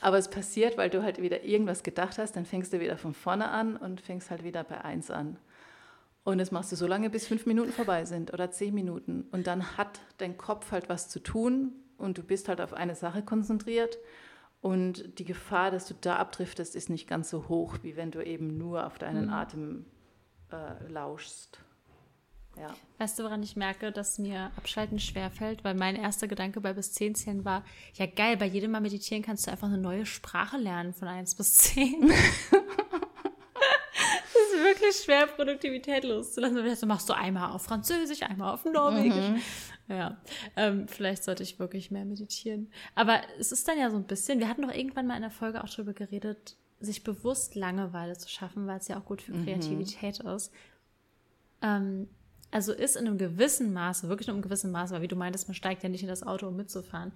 Aber es passiert, weil du halt wieder irgendwas gedacht hast, dann fängst du wieder von vorne an und fängst halt wieder bei 1 an. Und das machst du so lange, bis fünf Minuten vorbei sind oder zehn Minuten. Und dann hat dein Kopf halt was zu tun und du bist halt auf eine Sache konzentriert. Und die Gefahr, dass du da abdriftest, ist nicht ganz so hoch, wie wenn du eben nur auf deinen mhm. Atem äh, lauschst. Ja. Weißt du, woran ich merke, dass mir Abschalten schwerfällt? Weil mein erster Gedanke bei bis 10 zählen war, ja geil, bei jedem Mal meditieren kannst du einfach eine neue Sprache lernen von 1 bis 10. das ist wirklich schwer, Produktivität loszulassen. Du machst du einmal auf Französisch, einmal auf Norwegisch. Mhm. Ja, ähm, vielleicht sollte ich wirklich mehr meditieren. Aber es ist dann ja so ein bisschen, wir hatten doch irgendwann mal in der Folge auch drüber geredet, sich bewusst Langeweile zu schaffen, weil es ja auch gut für mhm. Kreativität mhm. ist. Ähm, also ist in einem gewissen Maße, wirklich in einem gewissen Maße, weil wie du meintest, man steigt ja nicht in das Auto, um mitzufahren,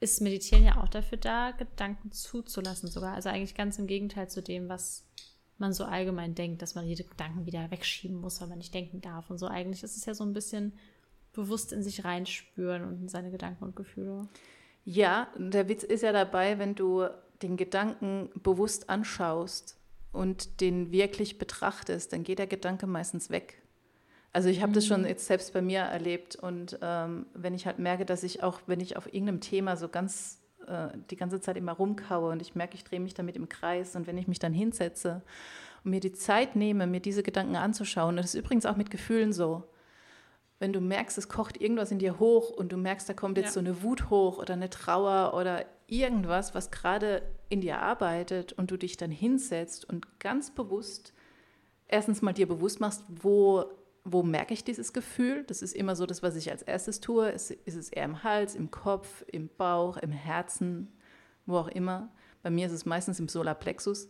ist Meditieren ja auch dafür da, Gedanken zuzulassen sogar. Also eigentlich ganz im Gegenteil zu dem, was man so allgemein denkt, dass man jede Gedanken wieder wegschieben muss, weil man nicht denken darf. Und so eigentlich ist es ja so ein bisschen bewusst in sich reinspüren und in seine Gedanken und Gefühle. Ja, der Witz ist ja dabei, wenn du den Gedanken bewusst anschaust und den wirklich betrachtest, dann geht der Gedanke meistens weg. Also ich habe mhm. das schon mhm. jetzt selbst bei mir erlebt und ähm, wenn ich halt merke, dass ich auch, wenn ich auf irgendeinem Thema so ganz äh, die ganze Zeit immer rumkaue und ich merke, ich drehe mich damit im Kreis und wenn ich mich dann hinsetze und mir die Zeit nehme, mir diese Gedanken anzuschauen, das ist übrigens auch mit Gefühlen so, wenn du merkst, es kocht irgendwas in dir hoch und du merkst, da kommt jetzt ja. so eine Wut hoch oder eine Trauer oder irgendwas, was gerade in dir arbeitet und du dich dann hinsetzt und ganz bewusst erstens mal dir bewusst machst, wo, wo merke ich dieses Gefühl? Das ist immer so das, was ich als erstes tue. Ist, ist es eher im Hals, im Kopf, im Bauch, im Herzen, wo auch immer. Bei mir ist es meistens im Solarplexus.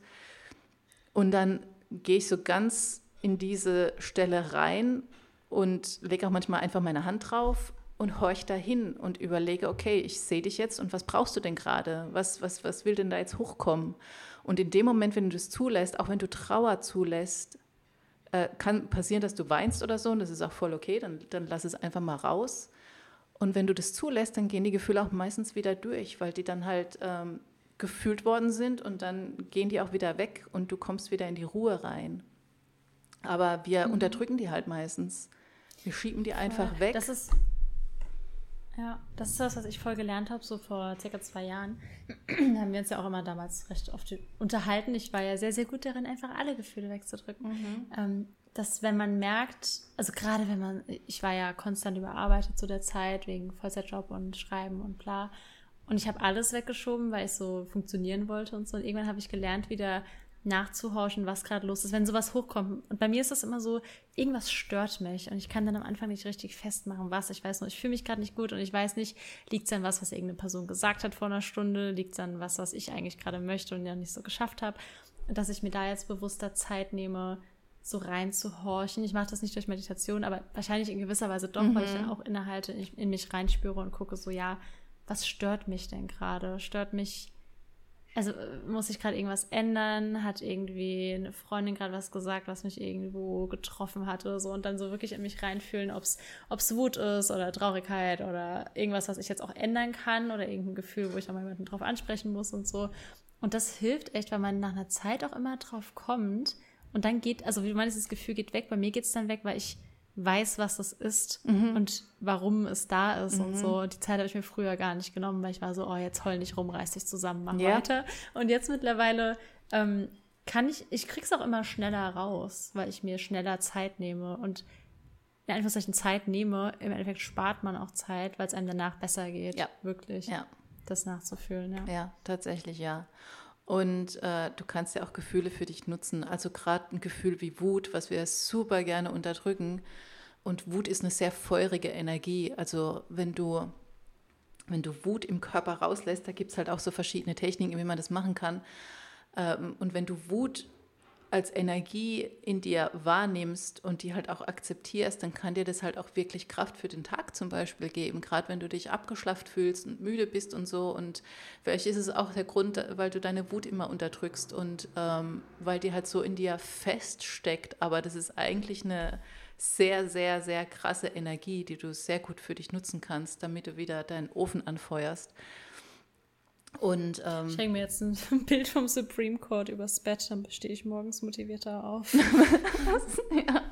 Und dann gehe ich so ganz in diese Stelle rein und lege auch manchmal einfach meine Hand drauf und horch dahin und überlege, okay, ich sehe dich jetzt und was brauchst du denn gerade? Was, was, was will denn da jetzt hochkommen? Und in dem Moment, wenn du das zulässt, auch wenn du Trauer zulässt, äh, kann passieren, dass du weinst oder so und das ist auch voll okay, dann, dann lass es einfach mal raus. Und wenn du das zulässt, dann gehen die Gefühle auch meistens wieder durch, weil die dann halt ähm, gefühlt worden sind und dann gehen die auch wieder weg und du kommst wieder in die Ruhe rein. Aber wir mhm. unterdrücken die halt meistens. Wir schieben die einfach ja, weg. Das ist, ja, das ist das, was ich voll gelernt habe, so vor circa zwei Jahren. da haben wir uns ja auch immer damals recht oft unterhalten. Ich war ja sehr, sehr gut darin, einfach alle Gefühle wegzudrücken. Mhm. Ähm, dass wenn man merkt, also gerade wenn man, ich war ja konstant überarbeitet zu der Zeit wegen Vollzeitjob und Schreiben und bla. Und ich habe alles weggeschoben, weil ich so funktionieren wollte und so. Und irgendwann habe ich gelernt, wieder nachzuhorchen, was gerade los ist, wenn sowas hochkommt. Und bei mir ist das immer so, irgendwas stört mich und ich kann dann am Anfang nicht richtig festmachen, was. Ich weiß nur, ich fühle mich gerade nicht gut und ich weiß nicht, liegt es an was, was irgendeine Person gesagt hat vor einer Stunde, liegt es an was, was ich eigentlich gerade möchte und ja nicht so geschafft habe. Dass ich mir da jetzt bewusster Zeit nehme, so reinzuhorchen. Ich mache das nicht durch Meditation, aber wahrscheinlich in gewisser Weise doch, mhm. weil ich dann auch innehalte, in, in mich reinspüre und gucke so, ja, was stört mich denn gerade? Stört mich also äh, muss ich gerade irgendwas ändern? Hat irgendwie eine Freundin gerade was gesagt, was mich irgendwo getroffen hat oder so? Und dann so wirklich in mich reinfühlen, ob es Wut ist oder Traurigkeit oder irgendwas, was ich jetzt auch ändern kann oder irgendein Gefühl, wo ich auch mal jemanden drauf ansprechen muss und so. Und das hilft echt, weil man nach einer Zeit auch immer drauf kommt. Und dann geht, also wie du meinst, das Gefühl geht weg. Bei mir geht es dann weg, weil ich weiß, was das ist mhm. und warum es da ist mhm. und so. Die Zeit habe ich mir früher gar nicht genommen, weil ich war so, oh, jetzt heul nicht rum, reiß dich zusammen, mach ja. weiter. Und jetzt mittlerweile ähm, kann ich, ich krieg's auch immer schneller raus, weil ich mir schneller Zeit nehme und in Anführungszeichen Zeit nehme, im Endeffekt spart man auch Zeit, weil es einem danach besser geht. Ja. Wirklich. Ja. Das nachzufühlen, ja. Ja, tatsächlich, ja. Und äh, du kannst ja auch Gefühle für dich nutzen. Also gerade ein Gefühl wie Wut, was wir super gerne unterdrücken. Und Wut ist eine sehr feurige Energie. Also wenn du, wenn du Wut im Körper rauslässt, da gibt es halt auch so verschiedene Techniken, wie man das machen kann. Ähm, und wenn du Wut als Energie in dir wahrnimmst und die halt auch akzeptierst, dann kann dir das halt auch wirklich Kraft für den Tag zum Beispiel geben. Gerade wenn du dich abgeschlafft fühlst und müde bist und so. Und vielleicht ist es auch der Grund, weil du deine Wut immer unterdrückst und ähm, weil die halt so in dir feststeckt. Aber das ist eigentlich eine sehr, sehr, sehr krasse Energie, die du sehr gut für dich nutzen kannst, damit du wieder deinen Ofen anfeuerst. Und, ähm, ich hänge mir jetzt ein Bild vom Supreme Court übers Bett, dann stehe ich morgens motivierter auf. ja.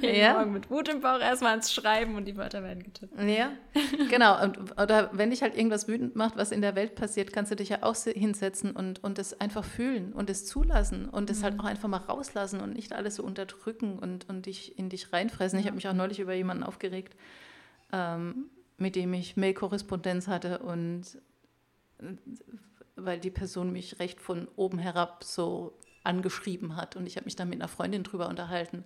ja. Morgen mit Wut im Bauch erstmal ans Schreiben und die Wörter werden getippt. Ja, genau. Und, oder wenn dich halt irgendwas wütend macht, was in der Welt passiert, kannst du dich ja auch hinsetzen und, und das einfach fühlen und es zulassen und es halt mhm. halt auch einfach mal rauslassen und nicht alles so unterdrücken und, und dich in dich reinfressen. Ich habe mich auch neulich über jemanden aufgeregt, ähm, mit dem ich Mail-Korrespondenz hatte und weil die Person mich recht von oben herab so angeschrieben hat und ich habe mich dann mit einer Freundin drüber unterhalten.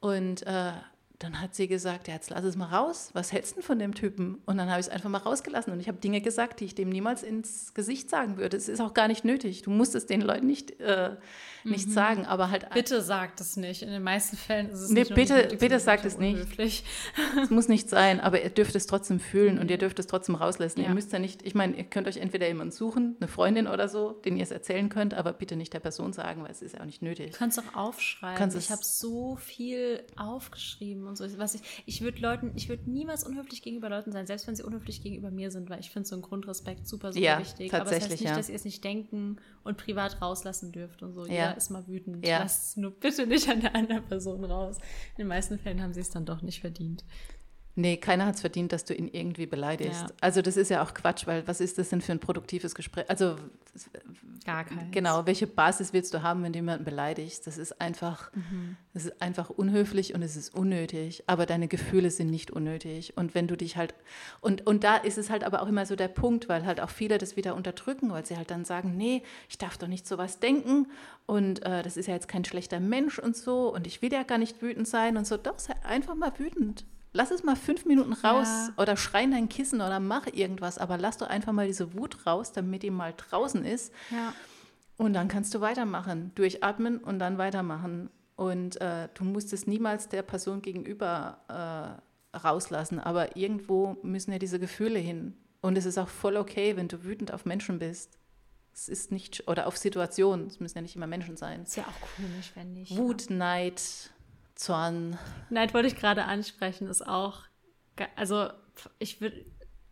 Und äh, dann hat sie gesagt, ja, jetzt lass es mal raus. Was hältst du denn von dem Typen? Und dann habe ich es einfach mal rausgelassen. Und ich habe Dinge gesagt, die ich dem niemals ins Gesicht sagen würde. Es ist auch gar nicht nötig. Du musst es den Leuten nicht, äh, nicht mhm. sagen, aber halt. Bitte sagt es nicht. In den meisten Fällen ist es nee, nicht bitte, nötig, bitte sagt es nicht. es muss nicht sein, aber ihr dürft es trotzdem fühlen und ihr dürft es trotzdem rauslassen. Ja. Ihr müsst ja nicht, ich meine, ihr könnt euch entweder jemanden suchen, eine Freundin oder so, den ihr es erzählen könnt, aber bitte nicht der Person sagen, weil es ist ja auch nicht nötig. Du kannst auch aufschreiben. Kannst ich habe so viel aufgeschrieben und so. Was ich, ich würde Leuten, ich würde niemals unhöflich gegenüber Leuten sein, selbst wenn sie unhöflich gegenüber mir sind, weil ich finde so einen Grundrespekt super, super ja, wichtig. Aber es heißt nicht, ja. dass ihr es nicht denken und privat rauslassen dürft und so. Ja. Jeder ist mal wütend. Ja. Lasst es nur bitte nicht an der anderen Person raus. In den meisten Fällen haben sie es dann doch nicht verdient. Nee, keiner hat es verdient, dass du ihn irgendwie beleidigst. Ja. Also das ist ja auch Quatsch, weil was ist das denn für ein produktives Gespräch? Also gar kein. Genau, welche Basis willst du haben, wenn du jemanden beleidigst? Das ist einfach, mhm. das ist einfach unhöflich und es ist unnötig. Aber deine Gefühle sind nicht unnötig. Und wenn du dich halt und und da ist es halt aber auch immer so der Punkt, weil halt auch viele das wieder unterdrücken, weil sie halt dann sagen, nee, ich darf doch nicht sowas denken und äh, das ist ja jetzt kein schlechter Mensch und so und ich will ja gar nicht wütend sein und so. Doch, sei einfach mal wütend lass es mal fünf Minuten raus ja. oder schrei in dein Kissen oder mach irgendwas, aber lass doch einfach mal diese Wut raus, damit die mal draußen ist. Ja. Und dann kannst du weitermachen, durchatmen und dann weitermachen. Und äh, du musst es niemals der Person gegenüber äh, rauslassen, aber irgendwo müssen ja diese Gefühle hin. Und es ist auch voll okay, wenn du wütend auf Menschen bist. Es ist nicht, oder auf Situationen, es müssen ja nicht immer Menschen sein. Ist ja auch komisch, wenn nicht. Wut, Neid, Zorn. Neid wollte ich gerade ansprechen, ist auch, also ich würde,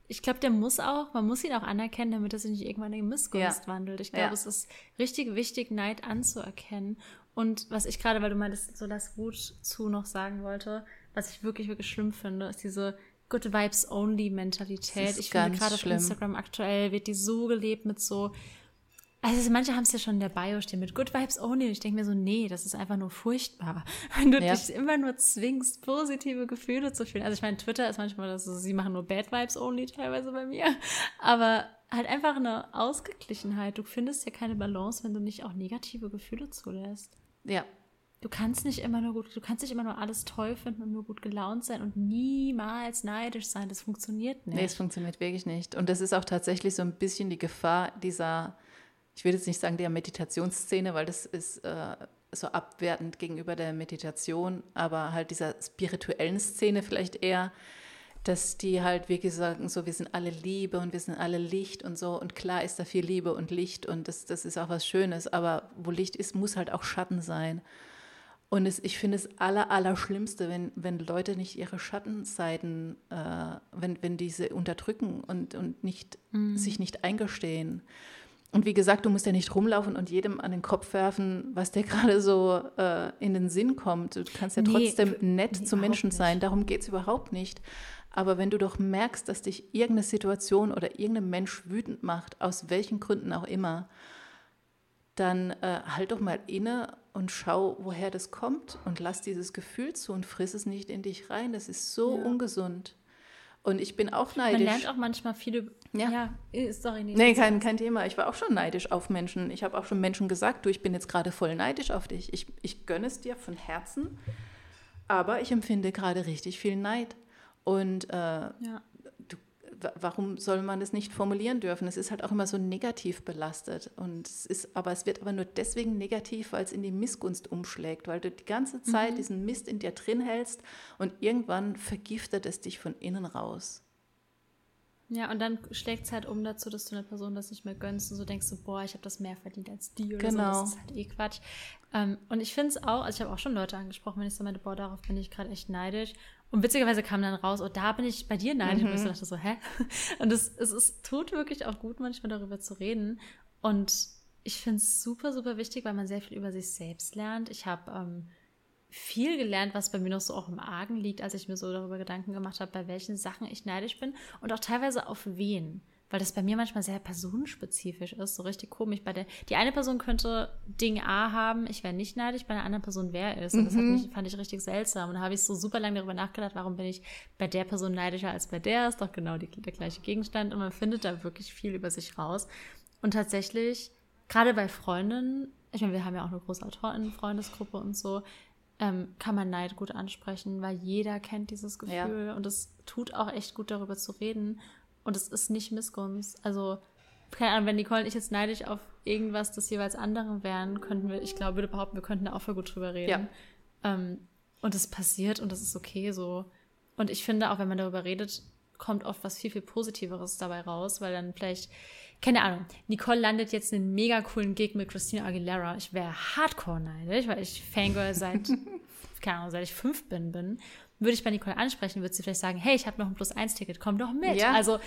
ich glaube, der muss auch, man muss ihn auch anerkennen, damit er sich nicht irgendwann in Missgunst ja. wandelt. Ich glaube, ja. es ist richtig wichtig, Neid anzuerkennen. Und was ich gerade, weil du meintest, so das Wut zu noch sagen wollte, was ich wirklich, wirklich schlimm finde, ist diese Good Vibes Only Mentalität. Ich finde gerade auf Instagram aktuell wird die so gelebt mit so, also manche haben es ja schon in der Bio stehen mit Good Vibes Only. Und ich denke mir so, nee, das ist einfach nur furchtbar. Wenn du ja. dich immer nur zwingst, positive Gefühle zu fühlen. Also ich meine, Twitter ist manchmal das so, sie machen nur Bad Vibes Only teilweise bei mir. Aber halt einfach eine Ausgeglichenheit. Du findest ja keine Balance, wenn du nicht auch negative Gefühle zulässt. Ja. Du kannst nicht immer nur gut, du kannst nicht immer nur alles toll finden und nur gut gelaunt sein und niemals neidisch sein. Das funktioniert nicht. Nee, es funktioniert wirklich nicht. Und das ist auch tatsächlich so ein bisschen die Gefahr dieser, ich will jetzt nicht sagen der Meditationsszene, weil das ist äh, so abwertend gegenüber der Meditation, aber halt dieser spirituellen Szene vielleicht eher, dass die halt wirklich sagen, so wir sind alle Liebe und wir sind alle Licht und so. Und klar ist da viel Liebe und Licht und das, das ist auch was Schönes, aber wo Licht ist, muss halt auch Schatten sein. Und es, ich finde es aller, aller Schlimmste, wenn, wenn Leute nicht ihre Schattenseiten, äh, wenn, wenn diese unterdrücken und, und nicht, mhm. sich nicht eingestehen. Und wie gesagt, du musst ja nicht rumlaufen und jedem an den Kopf werfen, was dir gerade so äh, in den Sinn kommt. Du kannst ja trotzdem nee, nett zu Menschen sein. Darum geht es überhaupt nicht. Aber wenn du doch merkst, dass dich irgendeine Situation oder irgendein Mensch wütend macht, aus welchen Gründen auch immer, dann äh, halt doch mal inne und schau, woher das kommt und lass dieses Gefühl zu und friss es nicht in dich rein. Das ist so ja. ungesund. Und ich bin auch neidisch. Man lernt auch manchmal viele. Ja, ja äh, sorry. Nee, nee kein, kein Thema. Ich war auch schon neidisch auf Menschen. Ich habe auch schon Menschen gesagt, du, ich bin jetzt gerade voll neidisch auf dich. Ich, ich gönne es dir von Herzen, aber ich empfinde gerade richtig viel Neid. Und äh, ja warum soll man es nicht formulieren dürfen? Es ist halt auch immer so negativ belastet. Und es ist, aber es wird aber nur deswegen negativ, weil es in die Missgunst umschlägt, weil du die ganze Zeit mhm. diesen Mist in dir drin hältst und irgendwann vergiftet es dich von innen raus. Ja, und dann schlägt es halt um dazu, dass du einer Person das nicht mehr gönnst und so denkst du, boah, ich habe das mehr verdient als die oder genau. so. Das ist halt eh Quatsch. Ähm, und ich finde es auch, also ich habe auch schon Leute angesprochen, wenn ich so meinte, boah, darauf bin ich gerade echt neidisch. Und witzigerweise kam dann raus, oh, da bin ich bei dir neidisch. Mhm. Und ich dachte so, hä? Und es, es, es tut wirklich auch gut, manchmal darüber zu reden. Und ich finde es super, super wichtig, weil man sehr viel über sich selbst lernt. Ich habe ähm, viel gelernt, was bei mir noch so auch im Argen liegt, als ich mir so darüber Gedanken gemacht habe, bei welchen Sachen ich neidisch bin und auch teilweise auf wen weil das bei mir manchmal sehr personenspezifisch ist, so richtig komisch. Bei der, die eine Person könnte Ding A haben, ich wäre nicht neidisch, bei der anderen Person wer ist. Und das mhm. mich, fand ich richtig seltsam. Und da habe ich so super lange darüber nachgedacht, warum bin ich bei der Person neidischer als bei der? Ist doch genau die, der gleiche Gegenstand. Und man findet da wirklich viel über sich raus. Und tatsächlich, gerade bei Freundinnen, ich meine, wir haben ja auch eine große Autorinnen-Freundesgruppe und so, ähm, kann man Neid gut ansprechen, weil jeder kennt dieses Gefühl ja. und es tut auch echt gut, darüber zu reden. Und es ist nicht Missgunst. Also, keine Ahnung, wenn Nicole und ich jetzt neidisch auf irgendwas des jeweils anderen wären, könnten wir, ich glaube, würde behaupten, wir könnten da auch voll gut drüber reden. Ja. Ähm, und es passiert und das ist okay so. Und ich finde, auch wenn man darüber redet, kommt oft was viel, viel Positiveres dabei raus, weil dann vielleicht, keine Ahnung, Nicole landet jetzt einen mega coolen Gig mit Christina Aguilera. Ich wäre hardcore neidisch, weil ich Fangirl seit, keine Ahnung, seit ich fünf bin, bin würde ich bei Nicole ansprechen, würde sie vielleicht sagen, hey, ich habe noch ein Plus-1-Ticket, komm doch mit. Ja. Also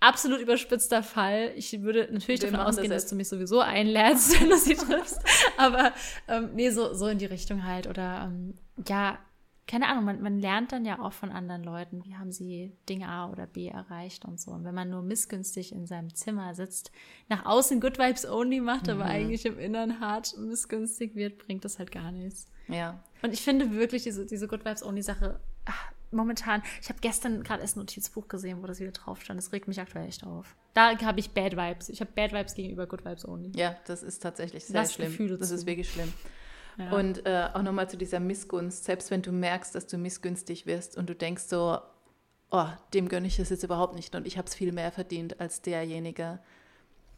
absolut überspitzter Fall. Ich würde natürlich Wir davon ausgehen, das dass du mich sowieso einlädst, wenn du sie triffst. Aber ähm, nee, so, so in die Richtung halt. Oder ähm, ja, keine Ahnung, man, man lernt dann ja auch von anderen Leuten, wie haben sie Dinge A oder B erreicht und so. Und wenn man nur missgünstig in seinem Zimmer sitzt, nach außen Good Vibes Only macht, mhm. aber eigentlich im Inneren hart missgünstig wird, bringt das halt gar nichts. Ja. Und ich finde wirklich diese, diese Good Vibes Only Sache, ach, momentan, ich habe gestern gerade erst ein Notizbuch gesehen, wo das wieder drauf stand. Das regt mich aktuell echt auf. Da habe ich Bad Vibes. Ich habe Bad Vibes gegenüber Good Vibes Only. Ja, das ist tatsächlich sehr Lass schlimm. Gefühle das ist wirklich schlimm. Und äh, auch nochmal zu dieser Missgunst, selbst wenn du merkst, dass du missgünstig wirst und du denkst so, oh, dem gönne ich es jetzt überhaupt nicht und ich habe es viel mehr verdient als derjenige,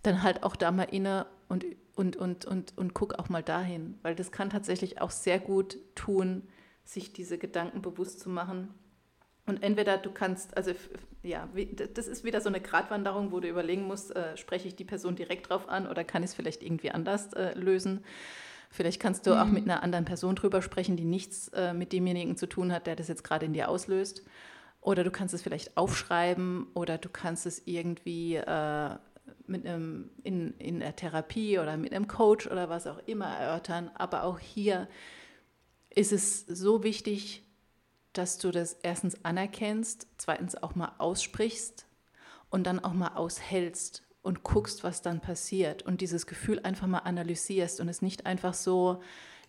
dann halt auch da mal inne und, und, und, und, und guck auch mal dahin, weil das kann tatsächlich auch sehr gut tun, sich diese Gedanken bewusst zu machen. Und entweder du kannst, also ja, das ist wieder so eine Gratwanderung, wo du überlegen musst, äh, spreche ich die Person direkt drauf an oder kann ich es vielleicht irgendwie anders äh, lösen. Vielleicht kannst du mhm. auch mit einer anderen Person drüber sprechen, die nichts äh, mit demjenigen zu tun hat, der das jetzt gerade in dir auslöst. Oder du kannst es vielleicht aufschreiben oder du kannst es irgendwie äh, mit einem, in, in der Therapie oder mit einem Coach oder was auch immer erörtern. Aber auch hier ist es so wichtig, dass du das erstens anerkennst, zweitens auch mal aussprichst und dann auch mal aushältst und guckst, was dann passiert und dieses Gefühl einfach mal analysierst und es nicht einfach so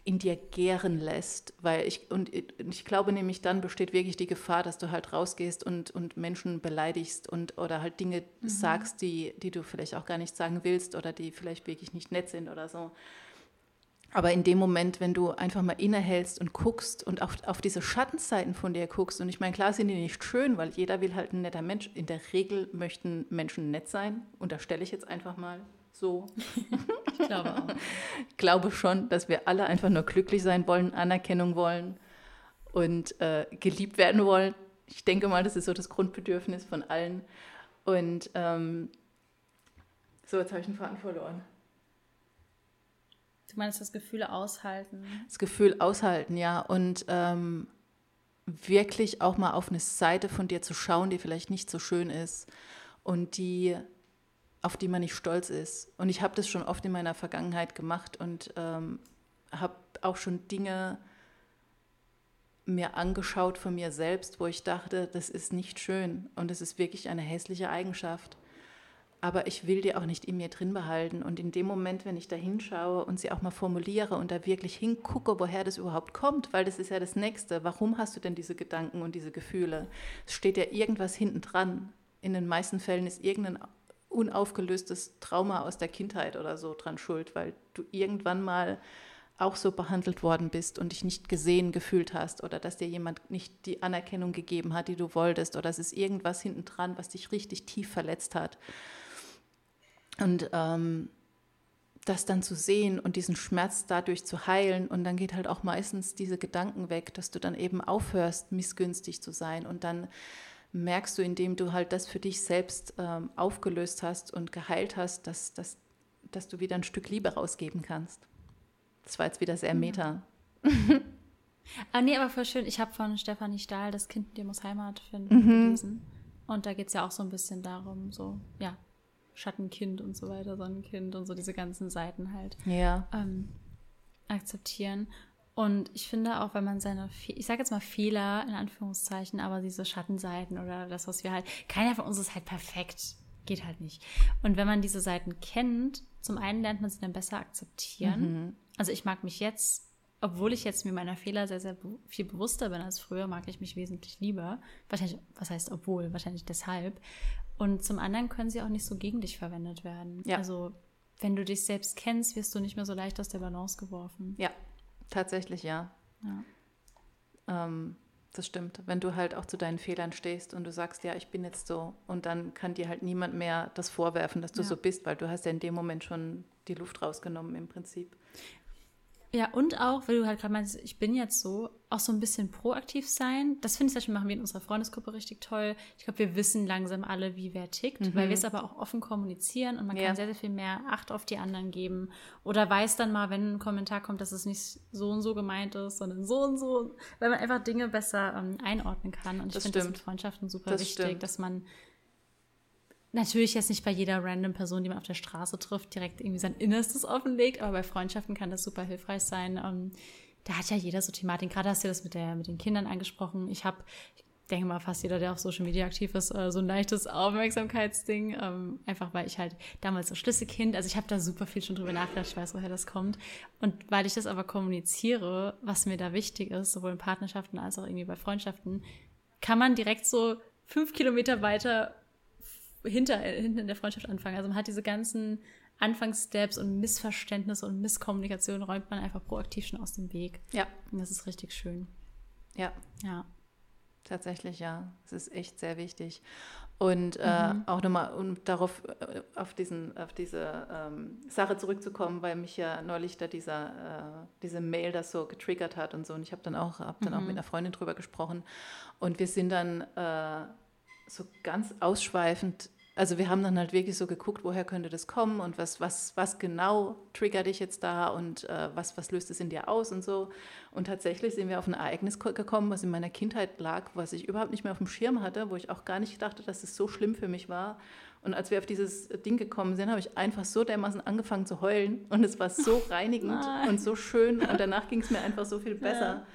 in dir gären lässt. Weil ich, und ich glaube nämlich, dann besteht wirklich die Gefahr, dass du halt rausgehst und, und Menschen beleidigst und oder halt Dinge mhm. sagst, die, die du vielleicht auch gar nicht sagen willst oder die vielleicht wirklich nicht nett sind oder so. Aber in dem Moment, wenn du einfach mal innehältst und guckst und auf, auf diese Schattenseiten von dir guckst, und ich meine, klar sind die nicht schön, weil jeder will halt ein netter Mensch. In der Regel möchten Menschen nett sein, unterstelle ich jetzt einfach mal so. ich glaube auch. Ich glaube schon, dass wir alle einfach nur glücklich sein wollen, Anerkennung wollen und äh, geliebt werden wollen. Ich denke mal, das ist so das Grundbedürfnis von allen. Und ähm, so, jetzt habe ich den Faden verloren. Du meinst das Gefühl aushalten? Das Gefühl aushalten, ja. Und ähm, wirklich auch mal auf eine Seite von dir zu schauen, die vielleicht nicht so schön ist und die, auf die man nicht stolz ist. Und ich habe das schon oft in meiner Vergangenheit gemacht und ähm, habe auch schon Dinge mir angeschaut von mir selbst, wo ich dachte, das ist nicht schön und es ist wirklich eine hässliche Eigenschaft aber ich will die auch nicht in mir drin behalten. Und in dem Moment, wenn ich da hinschaue und sie auch mal formuliere und da wirklich hingucke, woher das überhaupt kommt, weil das ist ja das Nächste. Warum hast du denn diese Gedanken und diese Gefühle? Es steht ja irgendwas hinten dran. In den meisten Fällen ist irgendein unaufgelöstes Trauma aus der Kindheit oder so dran schuld, weil du irgendwann mal auch so behandelt worden bist und dich nicht gesehen gefühlt hast oder dass dir jemand nicht die Anerkennung gegeben hat, die du wolltest oder es ist irgendwas hinten dran, was dich richtig tief verletzt hat. Und ähm, das dann zu sehen und diesen Schmerz dadurch zu heilen. Und dann geht halt auch meistens diese Gedanken weg, dass du dann eben aufhörst, missgünstig zu sein. Und dann merkst du, indem du halt das für dich selbst ähm, aufgelöst hast und geheilt hast, dass, dass, dass du wieder ein Stück Liebe rausgeben kannst. Das war jetzt wieder sehr meta. ah, nee, aber voll schön. Ich habe von Stefanie Stahl das Kind, dir muss Heimat finden, mhm. gelesen. Und da geht es ja auch so ein bisschen darum, so, ja, Schattenkind und so weiter, Sonnenkind und so diese ganzen Seiten halt ja. ähm, akzeptieren. Und ich finde auch, wenn man seine, ich sage jetzt mal Fehler in Anführungszeichen, aber diese Schattenseiten oder das, was wir halt, keiner von uns ist halt perfekt, geht halt nicht. Und wenn man diese Seiten kennt, zum einen lernt man sie dann besser akzeptieren. Mhm. Also ich mag mich jetzt, obwohl ich jetzt mir meiner Fehler sehr, sehr viel bewusster bin als früher, mag ich mich wesentlich lieber. Wahrscheinlich, was heißt obwohl? Wahrscheinlich deshalb. Und zum anderen können sie auch nicht so gegen dich verwendet werden. Ja. Also wenn du dich selbst kennst, wirst du nicht mehr so leicht aus der Balance geworfen. Ja, tatsächlich ja. ja. Ähm, das stimmt. Wenn du halt auch zu deinen Fehlern stehst und du sagst, ja, ich bin jetzt so, und dann kann dir halt niemand mehr das vorwerfen, dass du ja. so bist, weil du hast ja in dem Moment schon die Luft rausgenommen im Prinzip. Ja, und auch, weil du halt gerade meinst, ich bin jetzt so, auch so ein bisschen proaktiv sein. Das finde ich zum Beispiel machen wir in unserer Freundesgruppe richtig toll. Ich glaube, wir wissen langsam alle, wie wer tickt, mhm. weil wir es aber auch offen kommunizieren und man ja. kann sehr, sehr viel mehr Acht auf die anderen geben. Oder weiß dann mal, wenn ein Kommentar kommt, dass es nicht so und so gemeint ist, sondern so und so, weil man einfach Dinge besser ähm, einordnen kann. Und ich finde das in Freundschaften super das wichtig, stimmt. dass man Natürlich jetzt nicht bei jeder random Person, die man auf der Straße trifft, direkt irgendwie sein Innerstes offenlegt, aber bei Freundschaften kann das super hilfreich sein. Um, da hat ja jeder so Thematik. Gerade hast du das mit, der, mit den Kindern angesprochen. Ich habe, ich denke mal, fast jeder, der auf Social Media aktiv ist, äh, so ein leichtes Aufmerksamkeitsding. Ähm, einfach weil ich halt damals so Schlüsselkind, also ich habe da super viel schon drüber nachgedacht, ich weiß, woher das kommt. Und weil ich das aber kommuniziere, was mir da wichtig ist, sowohl in Partnerschaften als auch irgendwie bei Freundschaften, kann man direkt so fünf Kilometer weiter hinter, hinten in der Freundschaft anfangen. Also man hat diese ganzen Anfangssteps und Missverständnisse und Misskommunikation räumt man einfach proaktiv schon aus dem Weg. Ja. Und das ist richtig schön. Ja. Ja. Tatsächlich, ja. Es ist echt sehr wichtig. Und äh, mhm. auch nochmal, um darauf äh, auf, diesen, auf diese ähm, Sache zurückzukommen, weil mich ja neulich da dieser, äh, diese Mail das so getriggert hat und so. Und ich habe dann auch, hab dann mhm. auch mit einer Freundin drüber gesprochen. Und wir sind dann äh, so ganz ausschweifend also wir haben dann halt wirklich so geguckt, woher könnte das kommen und was, was, was genau triggert dich jetzt da und äh, was, was löst es in dir aus und so. Und tatsächlich sind wir auf ein Ereignis gekommen, was in meiner Kindheit lag, was ich überhaupt nicht mehr auf dem Schirm hatte, wo ich auch gar nicht dachte, dass es so schlimm für mich war. Und als wir auf dieses Ding gekommen sind, habe ich einfach so dermaßen angefangen zu heulen und es war so reinigend und so schön und danach ging es mir einfach so viel besser. Ja.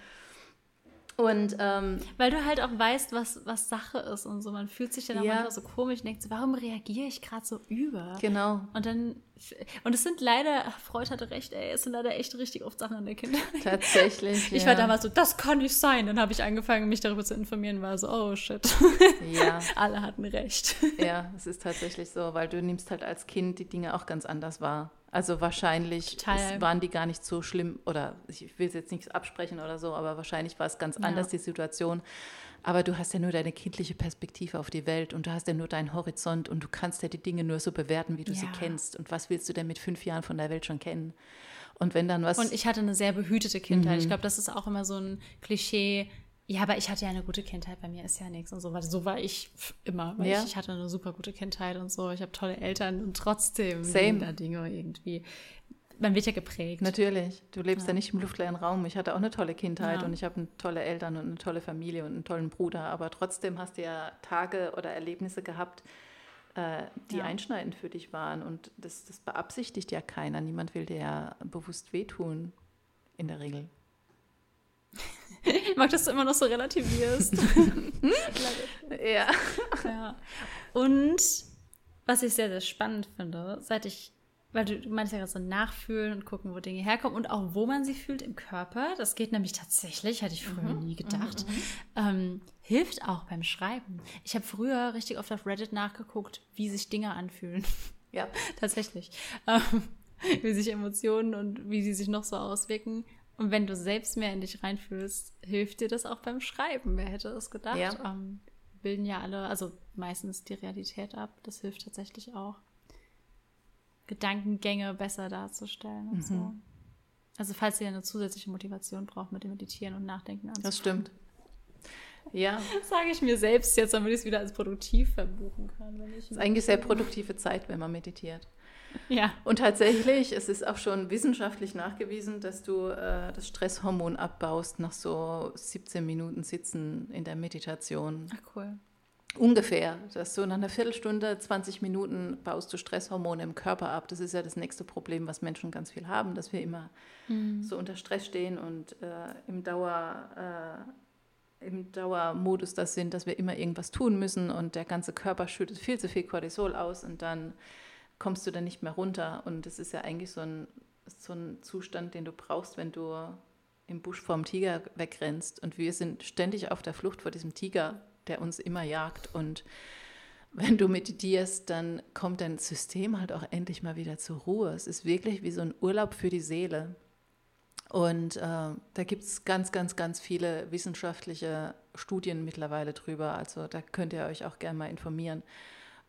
Und ähm, weil du halt auch weißt, was, was Sache ist und so. Man fühlt sich dann auch Ja. manchmal so komisch und denkt so, warum reagiere ich gerade so über? genau, Und dann, und es sind leider, Freud hatte recht, ey, es sind leider echt richtig oft Sachen in der Kindheit. tatsächlich. Ich ja. war damals so, das kann nicht sein. Dann habe ich angefangen, mich darüber zu informieren, war so, oh shit. Ja, Alle hatten recht. ja, es ist tatsächlich so, weil du nimmst halt als Kind die Dinge auch ganz anders wahr. Also wahrscheinlich es waren die gar nicht so schlimm oder ich will es jetzt nicht absprechen oder so, aber wahrscheinlich war es ganz Ja. anders, die Situation. Aber du hast ja nur deine kindliche Perspektive auf die Welt und du hast ja nur deinen Horizont und du kannst ja die Dinge nur so bewerten, wie du sie Ja. kennst. Und was willst du denn mit fünf Jahren von der Welt schon kennen? Und wenn dann was. Und ich hatte eine sehr behütete Kindheit. Mhm. Ich glaube, das ist auch immer so ein Klischee. Ja, aber ich hatte ja eine gute Kindheit, bei mir ist ja nichts und so. Weil so war ich immer. Weil Ja. ich, ich hatte eine super gute Kindheit und so. Ich habe tolle Eltern und trotzdem sind da Dinge irgendwie. Man wird ja geprägt. Natürlich, du lebst ja. nicht im luftleeren Raum. Ich hatte auch eine tolle Kindheit Ja. und ich habe tolle Eltern und eine tolle Familie und einen tollen Bruder, aber trotzdem hast du ja Tage oder Erlebnisse gehabt, äh, die Ja. einschneidend für dich waren und das, das beabsichtigt ja keiner. Niemand will dir ja bewusst wehtun, in der Regel. Ich mag, dass du immer noch so relativierst. Ja. ja. Und was ich sehr, sehr spannend finde, seit ich, weil du, du meinst ja gerade so nachfühlen und gucken, wo Dinge herkommen und auch wo man sie fühlt im Körper, das geht nämlich tatsächlich, hätte ich früher nie gedacht, ähm, hilft auch beim Schreiben. Ich habe früher richtig oft auf Reddit nachgeguckt, wie sich Dinge anfühlen. Ja. Tatsächlich. Ähm, wie sich Emotionen und wie sie sich noch so auswirken. Und wenn du selbst mehr in dich reinfühlst, hilft dir das auch beim Schreiben. Wer hätte es gedacht? Ja. Ähm, bilden ja alle, also meistens die Realität ab. Das hilft tatsächlich auch, Gedankengänge besser darzustellen und so. Mhm. Also falls ihr eine zusätzliche Motivation braucht mit dem Meditieren und Nachdenken Das anzufangen. stimmt. Ja, Das sage ich mir selbst jetzt, damit ich es wieder als produktiv verbuchen kann. Wenn ich ist eigentlich sehr produktive Zeit, wenn man meditiert. Ja. Und tatsächlich, es ist auch schon wissenschaftlich nachgewiesen, dass du äh, das Stresshormon abbaust nach so 17 Minuten Sitzen in der Meditation. Ach cool. Ungefähr. Dass so nach einer Viertelstunde, 20 Minuten baust du Stresshormone im Körper ab. Das ist ja das nächste Problem, was Menschen ganz viel haben, dass wir immer so unter Stress stehen und äh, im Dauer. Äh, im Dauermodus das sind, dass wir immer irgendwas tun müssen und der ganze Körper schüttet viel zu viel Cortisol aus und dann kommst du dann nicht mehr runter. Und das ist ja eigentlich so ein, so ein Zustand, den du brauchst, wenn du im Busch vorm Tiger wegrennst. Und wir sind ständig auf der Flucht vor diesem Tiger, der uns immer jagt. Und wenn du meditierst, dann kommt dein System halt auch endlich mal wieder zur Ruhe. Es ist wirklich wie so ein Urlaub für die Seele. Und äh, da gibt es ganz, ganz, ganz viele wissenschaftliche Studien mittlerweile drüber. Also da könnt ihr euch auch gerne mal informieren.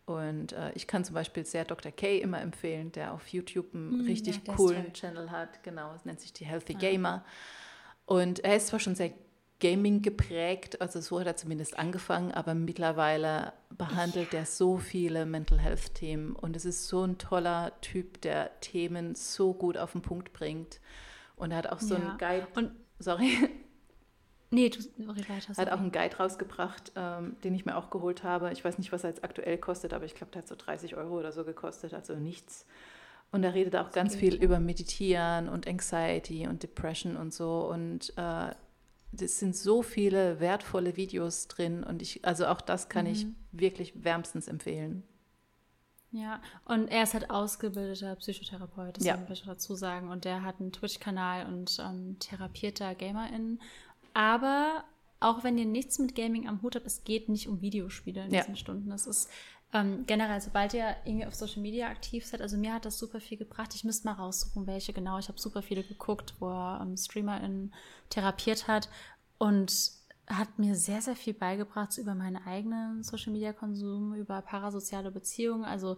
Und äh, ich kann zum Beispiel sehr Dr. K immer empfehlen, der auf YouTube einen Mm, richtig ja, coolen. Channel hat. Genau, es nennt sich die Healthy Gamer. Und er ist zwar schon sehr Gaming geprägt, also so hat er zumindest angefangen, aber mittlerweile behandelt er so viele Mental Health Themen und es ist so ein toller Typ, der Themen so gut auf den Punkt bringt. Und er hat auch so Ja. einen Guide, Und sorry, nee, du red weiter. er hat auch einen Guide rausgebracht, ähm, den ich mir auch geholt habe. Ich weiß nicht, was er jetzt aktuell kostet, aber ich glaube, der hat so 30 Euro oder so gekostet, also nichts. Und er redet auch ganz geht, viel ja. über Meditieren und Anxiety und Depression und so. Und äh, das sind so viele wertvolle Videos drin. Und ich, also auch das kann ich Mhm. wirklich wärmstens empfehlen. Ja, und er ist halt ausgebildeter Psychotherapeut, das Ja. soll ich dazu sagen. Und der hat einen Twitch-Kanal und ähm, therapiert da GamerInnen. Aber auch wenn ihr nichts mit Gaming am Hut habt, es geht nicht um Videospiele in Ja. diesen Stunden. Es ist ähm, generell, sobald ihr irgendwie auf Social Media aktiv seid, also mir hat das super viel gebracht. Ich müsste mal raussuchen, welche genau. Ich habe super viele geguckt, wo er ähm, StreamerInnen therapiert hat. Und hat mir sehr, sehr viel beigebracht über meinen eigenen Social-Media-Konsum, über parasoziale Beziehungen. Also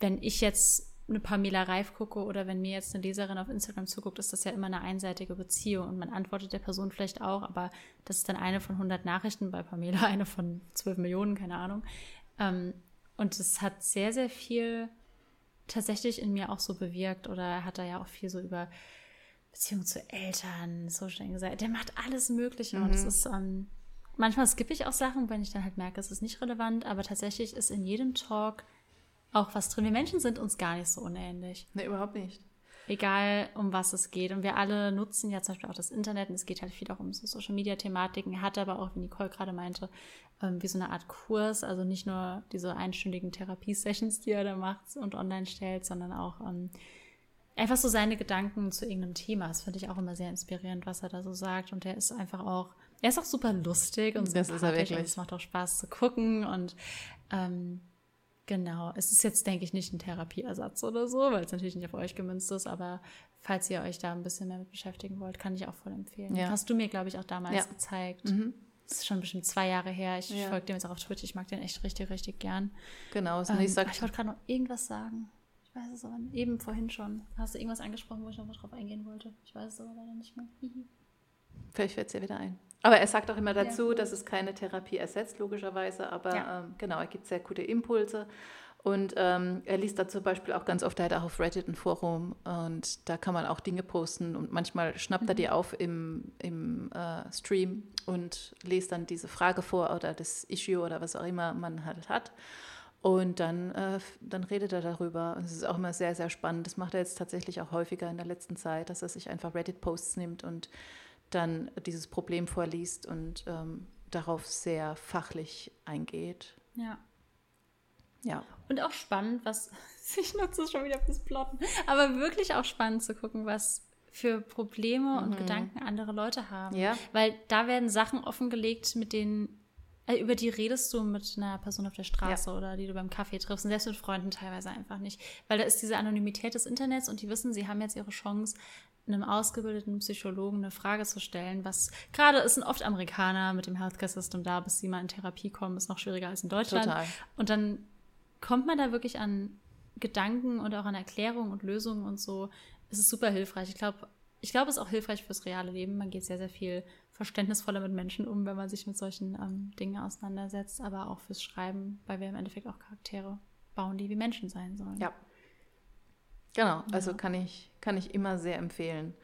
wenn ich jetzt eine Pamela Reif gucke oder wenn mir jetzt eine Leserin auf Instagram zuguckt, ist das ja immer eine einseitige Beziehung und man antwortet der Person vielleicht auch, aber das ist dann eine von 100 Nachrichten, bei Pamela eine von 12 Millionen, keine Ahnung. Ähm, und es hat sehr, sehr viel tatsächlich in mir auch so bewirkt oder er hat da ja auch viel so über Beziehung zu Eltern, Social Anxiety, der macht alles Mögliche und es ist, ähm, manchmal skippe ich auch Sachen, wenn ich dann halt merke, es ist nicht relevant, aber tatsächlich ist in jedem Talk auch was drin. Wir Menschen sind uns gar nicht so unähnlich. Nee, überhaupt nicht. egal um was es geht. Und wir alle nutzen ja zum Beispiel auch das Internet und es geht halt viel auch um so Social Media Thematiken. Er hat aber auch, wie Nicole gerade meinte, ähm, wie so eine Art Kurs, also nicht nur diese einstündigen Therapiesessions, die er da macht und online stellt, sondern auch ähm, einfach so seine Gedanken zu irgendeinem Thema. Das finde ich auch immer sehr inspirierend, was er da so sagt. Und er ist einfach auch, er ist auch super lustig und das ist er wirklich. es macht auch Spaß zu gucken und ähm, Genau, es ist jetzt, denke ich, nicht ein Therapieersatz oder so, weil es natürlich nicht auf euch gemünzt ist, aber falls ihr euch da ein bisschen mehr mit beschäftigen wollt, kann ich auch voll empfehlen. Ja. Hast du mir, glaube ich, auch damals ja. gezeigt. Mhm. Das ist schon bestimmt zwei Jahre her. Ich ja. folge dem jetzt auch auf Twitch. Ich mag den echt richtig, richtig gern. Genau. Ähm, ich, ich wollte gerade noch irgendwas sagen. Ich weiß es aber nicht. eben vorhin schon. Hast du irgendwas angesprochen, wo ich noch mal drauf eingehen wollte? Ich weiß es aber leider nicht mehr. Vielleicht fällt es dir wieder ein. Aber er sagt auch immer dazu, ja. dass es keine Therapie ersetzt, logischerweise, aber ja. ähm, genau, er gibt sehr gute Impulse. Und ähm, er liest da zum Beispiel auch ganz oft, er hat auch auf Reddit ein Forum und da kann man auch Dinge posten und manchmal schnappt mhm. er die auf im, im äh, Stream und liest dann diese Frage vor oder das Issue oder was auch immer man halt hat. Und dann, äh, dann redet er darüber. Und es ist auch immer sehr, sehr spannend. Das macht er jetzt tatsächlich auch häufiger in der letzten Zeit, dass er sich einfach Reddit-Posts nimmt und dann dieses Problem vorliest und ähm, darauf sehr fachlich eingeht. Ja. Ja. Und auch spannend, was, ich nutze es schon wieder fürs Plotten, aber wirklich auch spannend zu gucken, was für Probleme und mhm. Gedanken andere Leute haben. Ja. Weil da werden Sachen offengelegt, mit denen, äh, über die redest du mit einer Person auf der Straße ja. oder die du beim Kaffee triffst und selbst mit Freunden teilweise einfach nicht. Weil da ist diese Anonymität des Internets und die wissen, sie haben jetzt ihre Chance, einem ausgebildeten Psychologen eine Frage zu stellen, was gerade ist sind oft Amerikaner mit dem Healthcare System da, bis sie mal in Therapie kommen, ist noch schwieriger als in Deutschland. Total. Und dann kommt man da wirklich an Gedanken und auch an Erklärungen und Lösungen und so. Es ist super hilfreich. Ich glaube, ich glaube, es ist auch hilfreich fürs reale Leben. Man geht sehr, sehr viel verständnisvoller mit Menschen um, wenn man sich mit solchen ähm, Dingen auseinandersetzt, aber auch fürs Schreiben, weil wir im Endeffekt auch Charaktere bauen, die wie Menschen sein sollen. Ja, Genau, also ja. kann, ich, kann ich immer sehr empfehlen.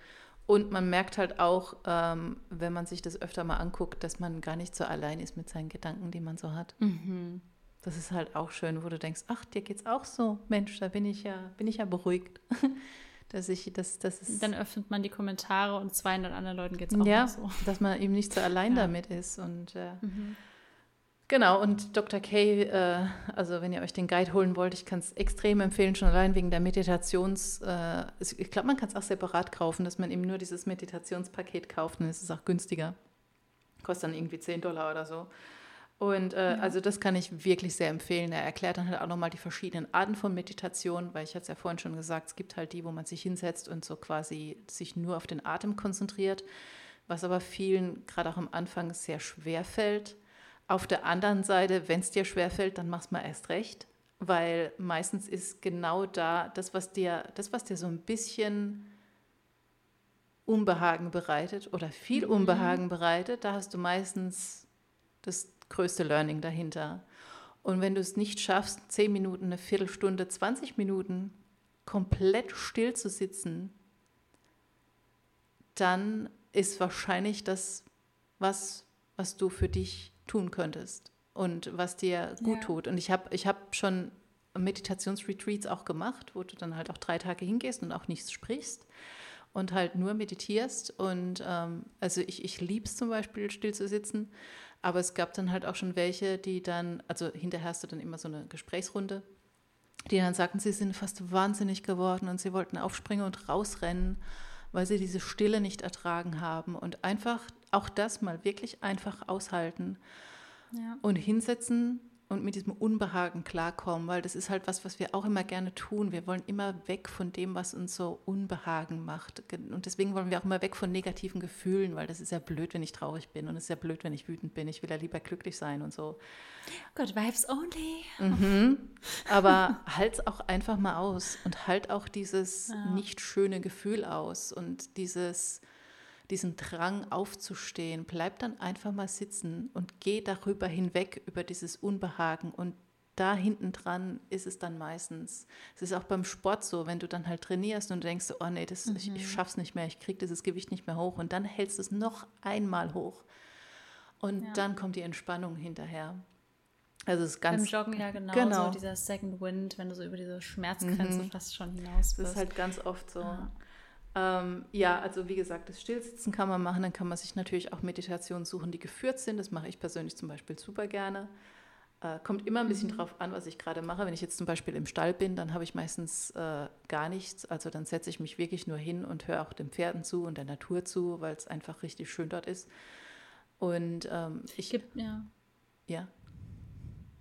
Und man merkt halt auch, ähm, wenn man sich das öfter mal anguckt, dass man gar nicht so allein ist mit seinen Gedanken, die man so hat. Mhm. Das ist halt auch schön, wo du denkst, ach, dir geht's auch so. Mensch, da bin ich ja, bin ich ja beruhigt. dass ich, das, das ist Dann öffnet man die Kommentare und 200 anderen Leuten geht es auch ja, so. dass man eben nicht so allein ja. damit ist. Und äh, mhm. Genau, und Dr. K, äh, also wenn ihr euch den Guide holen wollt, ich kann es extrem empfehlen, schon allein wegen der Meditations, äh, ich glaube, man kann es auch separat kaufen, dass man eben nur dieses Meditationspaket kauft, dann ist es auch günstiger. Kostet dann irgendwie 10 Dollar oder so. Und äh, ja. also das kann ich wirklich sehr empfehlen. Er erklärt dann halt auch nochmal die verschiedenen Arten von Meditation, weil ich hatte es ja vorhin schon gesagt, es gibt halt die, wo man sich hinsetzt und so quasi sich nur auf den Atem konzentriert, was aber vielen gerade auch am Anfang sehr schwer fällt auf der anderen Seite, wenn es dir schwerfällt, dann mach's mal erst recht, weil meistens ist genau da das, was dir, das, was dir so ein bisschen Unbehagen bereitet oder viel mhm. Unbehagen bereitet, da hast du meistens das größte Learning dahinter. Und wenn du es nicht schaffst, zehn Minuten, eine Viertelstunde, 20 Minuten komplett still zu sitzen, dann ist wahrscheinlich das was, was du für dich tun könntest und was dir gut ja. tut. Und ich habe ich hab schon Meditationsretreats auch gemacht, wo du dann halt auch drei Tage hingehst und auch nichts sprichst und halt nur meditierst. Und ähm, also ich, ich liebe es zum Beispiel, still zu sitzen. Aber es gab dann halt auch schon welche, die dann, also hinterher hast du dann immer so eine Gesprächsrunde, die dann sagten, sie sind fast wahnsinnig geworden und sie wollten aufspringen und rausrennen, weil sie diese Stille nicht ertragen haben. Und einfach auch das mal wirklich einfach aushalten ja. und hinsetzen und mit diesem Unbehagen klarkommen, weil das ist halt was, was wir auch immer gerne tun. Wir wollen immer weg von dem, was uns so Unbehagen macht. Und deswegen wollen wir auch immer weg von negativen Gefühlen, weil das ist ja blöd, wenn ich traurig bin und es ist ja blöd, wenn ich wütend bin. Ich will ja lieber glücklich sein und so. Good vibes only. Mhm. Aber halt auch einfach mal aus und halt auch dieses ja. nicht schöne Gefühl aus und dieses diesen Drang aufzustehen, bleib dann einfach mal sitzen und geh darüber hinweg, über dieses Unbehagen und da hinten dran ist es dann meistens. Es ist auch beim Sport so, wenn du dann halt trainierst und denkst, oh nee, das, mhm. ich, ich mhm. schaff's nicht mehr, ich kriege dieses Gewicht nicht mehr hoch und dann hältst du es noch einmal hoch und ja. dann kommt die Entspannung hinterher. Also es ist ganz. Beim Joggen ja genau, Genau. so dieser Second Wind, wenn du so über diese Schmerzgrenze Mhm. fast schon hinaus Das ist bist. halt ganz oft so. Ah. Ähm, ja, also wie gesagt, das Stillsitzen kann man machen. Dann kann man sich natürlich auch Meditationen suchen, die geführt sind. Das mache ich persönlich zum Beispiel super gerne. Äh, kommt immer ein bisschen Mhm. drauf an, was ich gerade mache. Wenn ich jetzt zum Beispiel im Stall bin, dann habe ich meistens äh, gar nichts. Also dann setze ich mich wirklich nur hin und höre auch den Pferden zu und der Natur zu, weil es einfach richtig schön dort ist. Und ähm, ich, gibt, ja. ja,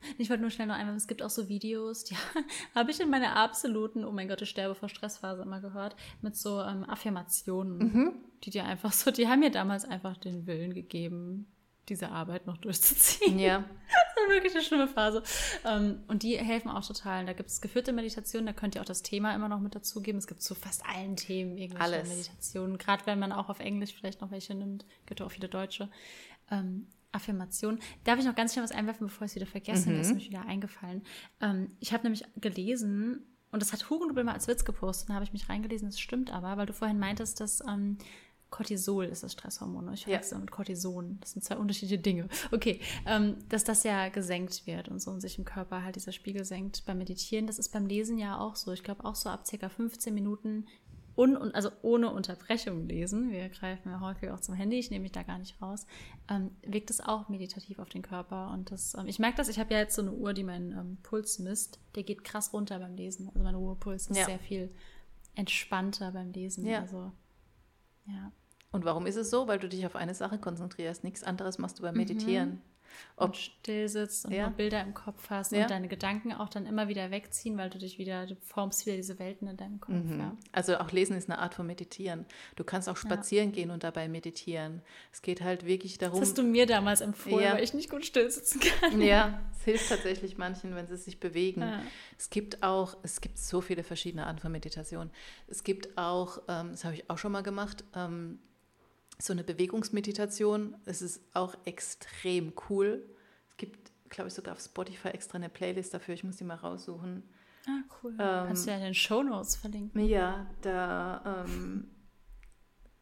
Ich wollte nur schnell noch einmal, es gibt auch so Videos, die habe ich in meiner absoluten, oh mein Gott, ich sterbe vor Stressphase immer gehört, mit so ähm, Affirmationen, Mhm. die dir einfach so, die haben mir damals einfach den Willen gegeben, diese Arbeit noch durchzuziehen. ja, Das war wirklich eine schlimme Phase. Ähm, und die helfen auch total. Und Da gibt es geführte Meditationen, da könnt ihr auch das Thema immer noch mit dazugeben. Es gibt zu fast allen Themen irgendwelche Alles. Meditationen. Gerade wenn man auch auf Englisch vielleicht noch welche nimmt, gibt auch viele Deutsche. Affirmationen. Darf ich noch ganz schnell was einwerfen, bevor ich es wieder vergesse? Mir ist nämlich wieder eingefallen. Ähm, ich habe nämlich gelesen, und das hat Hugendubel mal als Witz gepostet, da habe ich mich reingelesen, das stimmt aber, weil du vorhin meintest, dass ähm, Cortisol ist das Stresshormon. ne? Ich Ja. verwechsel mit Cortison. Das sind zwei unterschiedliche Dinge. Okay, ähm, dass das ja gesenkt wird und so und sich im Körper halt dieser Spiegel senkt beim Meditieren. Das ist beim Lesen ja auch so. Ich glaube auch so ab circa 15 Minuten un und also ohne Unterbrechung lesen. Wir greifen ja häufig auch zum Handy. Ich nehme mich da gar nicht raus. Ähm, wirkt es auch meditativ auf den Körper und das. Ähm, ich merke das. Ich habe ja jetzt so eine Uhr, die meinen ähm, Puls misst. Der geht krass runter beim Lesen. Also mein Ruhepuls ist Ja. sehr viel entspannter beim Lesen. Ja. Also ja. Und warum ist es so? Weil du dich auf eine Sache konzentrierst. Nichts anderes machst du beim Meditieren. Ob, und still sitzt und Ja. nur Bilder im Kopf hast Ja. und deine Gedanken auch dann immer wieder wegziehen, weil du dich wieder, du formst wieder diese Welten in deinem Kopf. Mhm. Ja. Also auch Lesen ist eine Art von Meditieren. Du kannst auch spazieren gehen und dabei meditieren. Es geht halt wirklich darum. Das hast du mir damals empfohlen, weil ich nicht gut still sitzen kann. ja, es hilft tatsächlich manchen, wenn sie sich bewegen. Es gibt auch, es gibt so viele verschiedene Arten von Meditation. Es gibt auch, ähm, das habe ich auch schon mal gemacht, ähm, so eine Bewegungsmeditation. Es ist auch extrem cool. Es gibt, glaube ich, sogar auf Spotify extra eine Playlist dafür. Ich muss die mal raussuchen. Ah, cool. Ähm, Kannst du ja in den Shownotes verlinken. Ja, da ähm,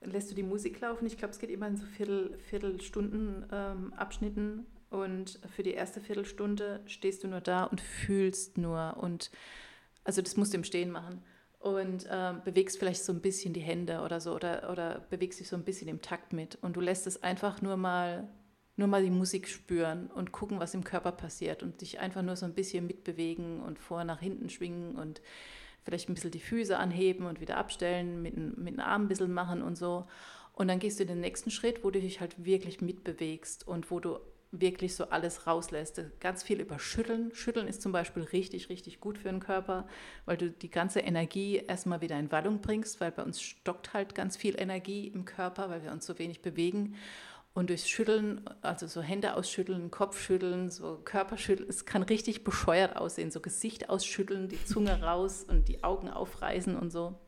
lässt du die Musik laufen. Ich glaube, es geht immer in so Viertel, Viertelstunden ähm, Abschnitten. Und für die erste Viertelstunde stehst du nur da und fühlst nur. Und also das musst du im Stehen machen. Und ähm, bewegst vielleicht so ein bisschen die Hände oder so oder, oder bewegst dich so ein bisschen im Takt mit. Und du lässt es einfach nur mal, nur mal die Musik spüren und gucken, was im Körper passiert. Und dich einfach nur so ein bisschen mitbewegen und vor nach hinten schwingen und vielleicht ein bisschen die Füße anheben und wieder abstellen, mit, mit den Armen ein bisschen machen und so. Und dann gehst du in den nächsten Schritt, wo du dich halt wirklich mitbewegst und wo du wirklich so alles rauslässt. Ganz viel über Schütteln. Schütteln ist zum Beispiel richtig, richtig gut für den Körper, weil du die ganze Energie erstmal wieder in Wallung bringst, weil bei uns stockt halt ganz viel Energie im Körper, weil wir uns so wenig bewegen. Und durchs Schütteln, also so Hände ausschütteln, Kopf schütteln, so Körperschütteln, es kann richtig bescheuert aussehen, so Gesicht ausschütteln, die Zunge raus und die Augen aufreißen und so.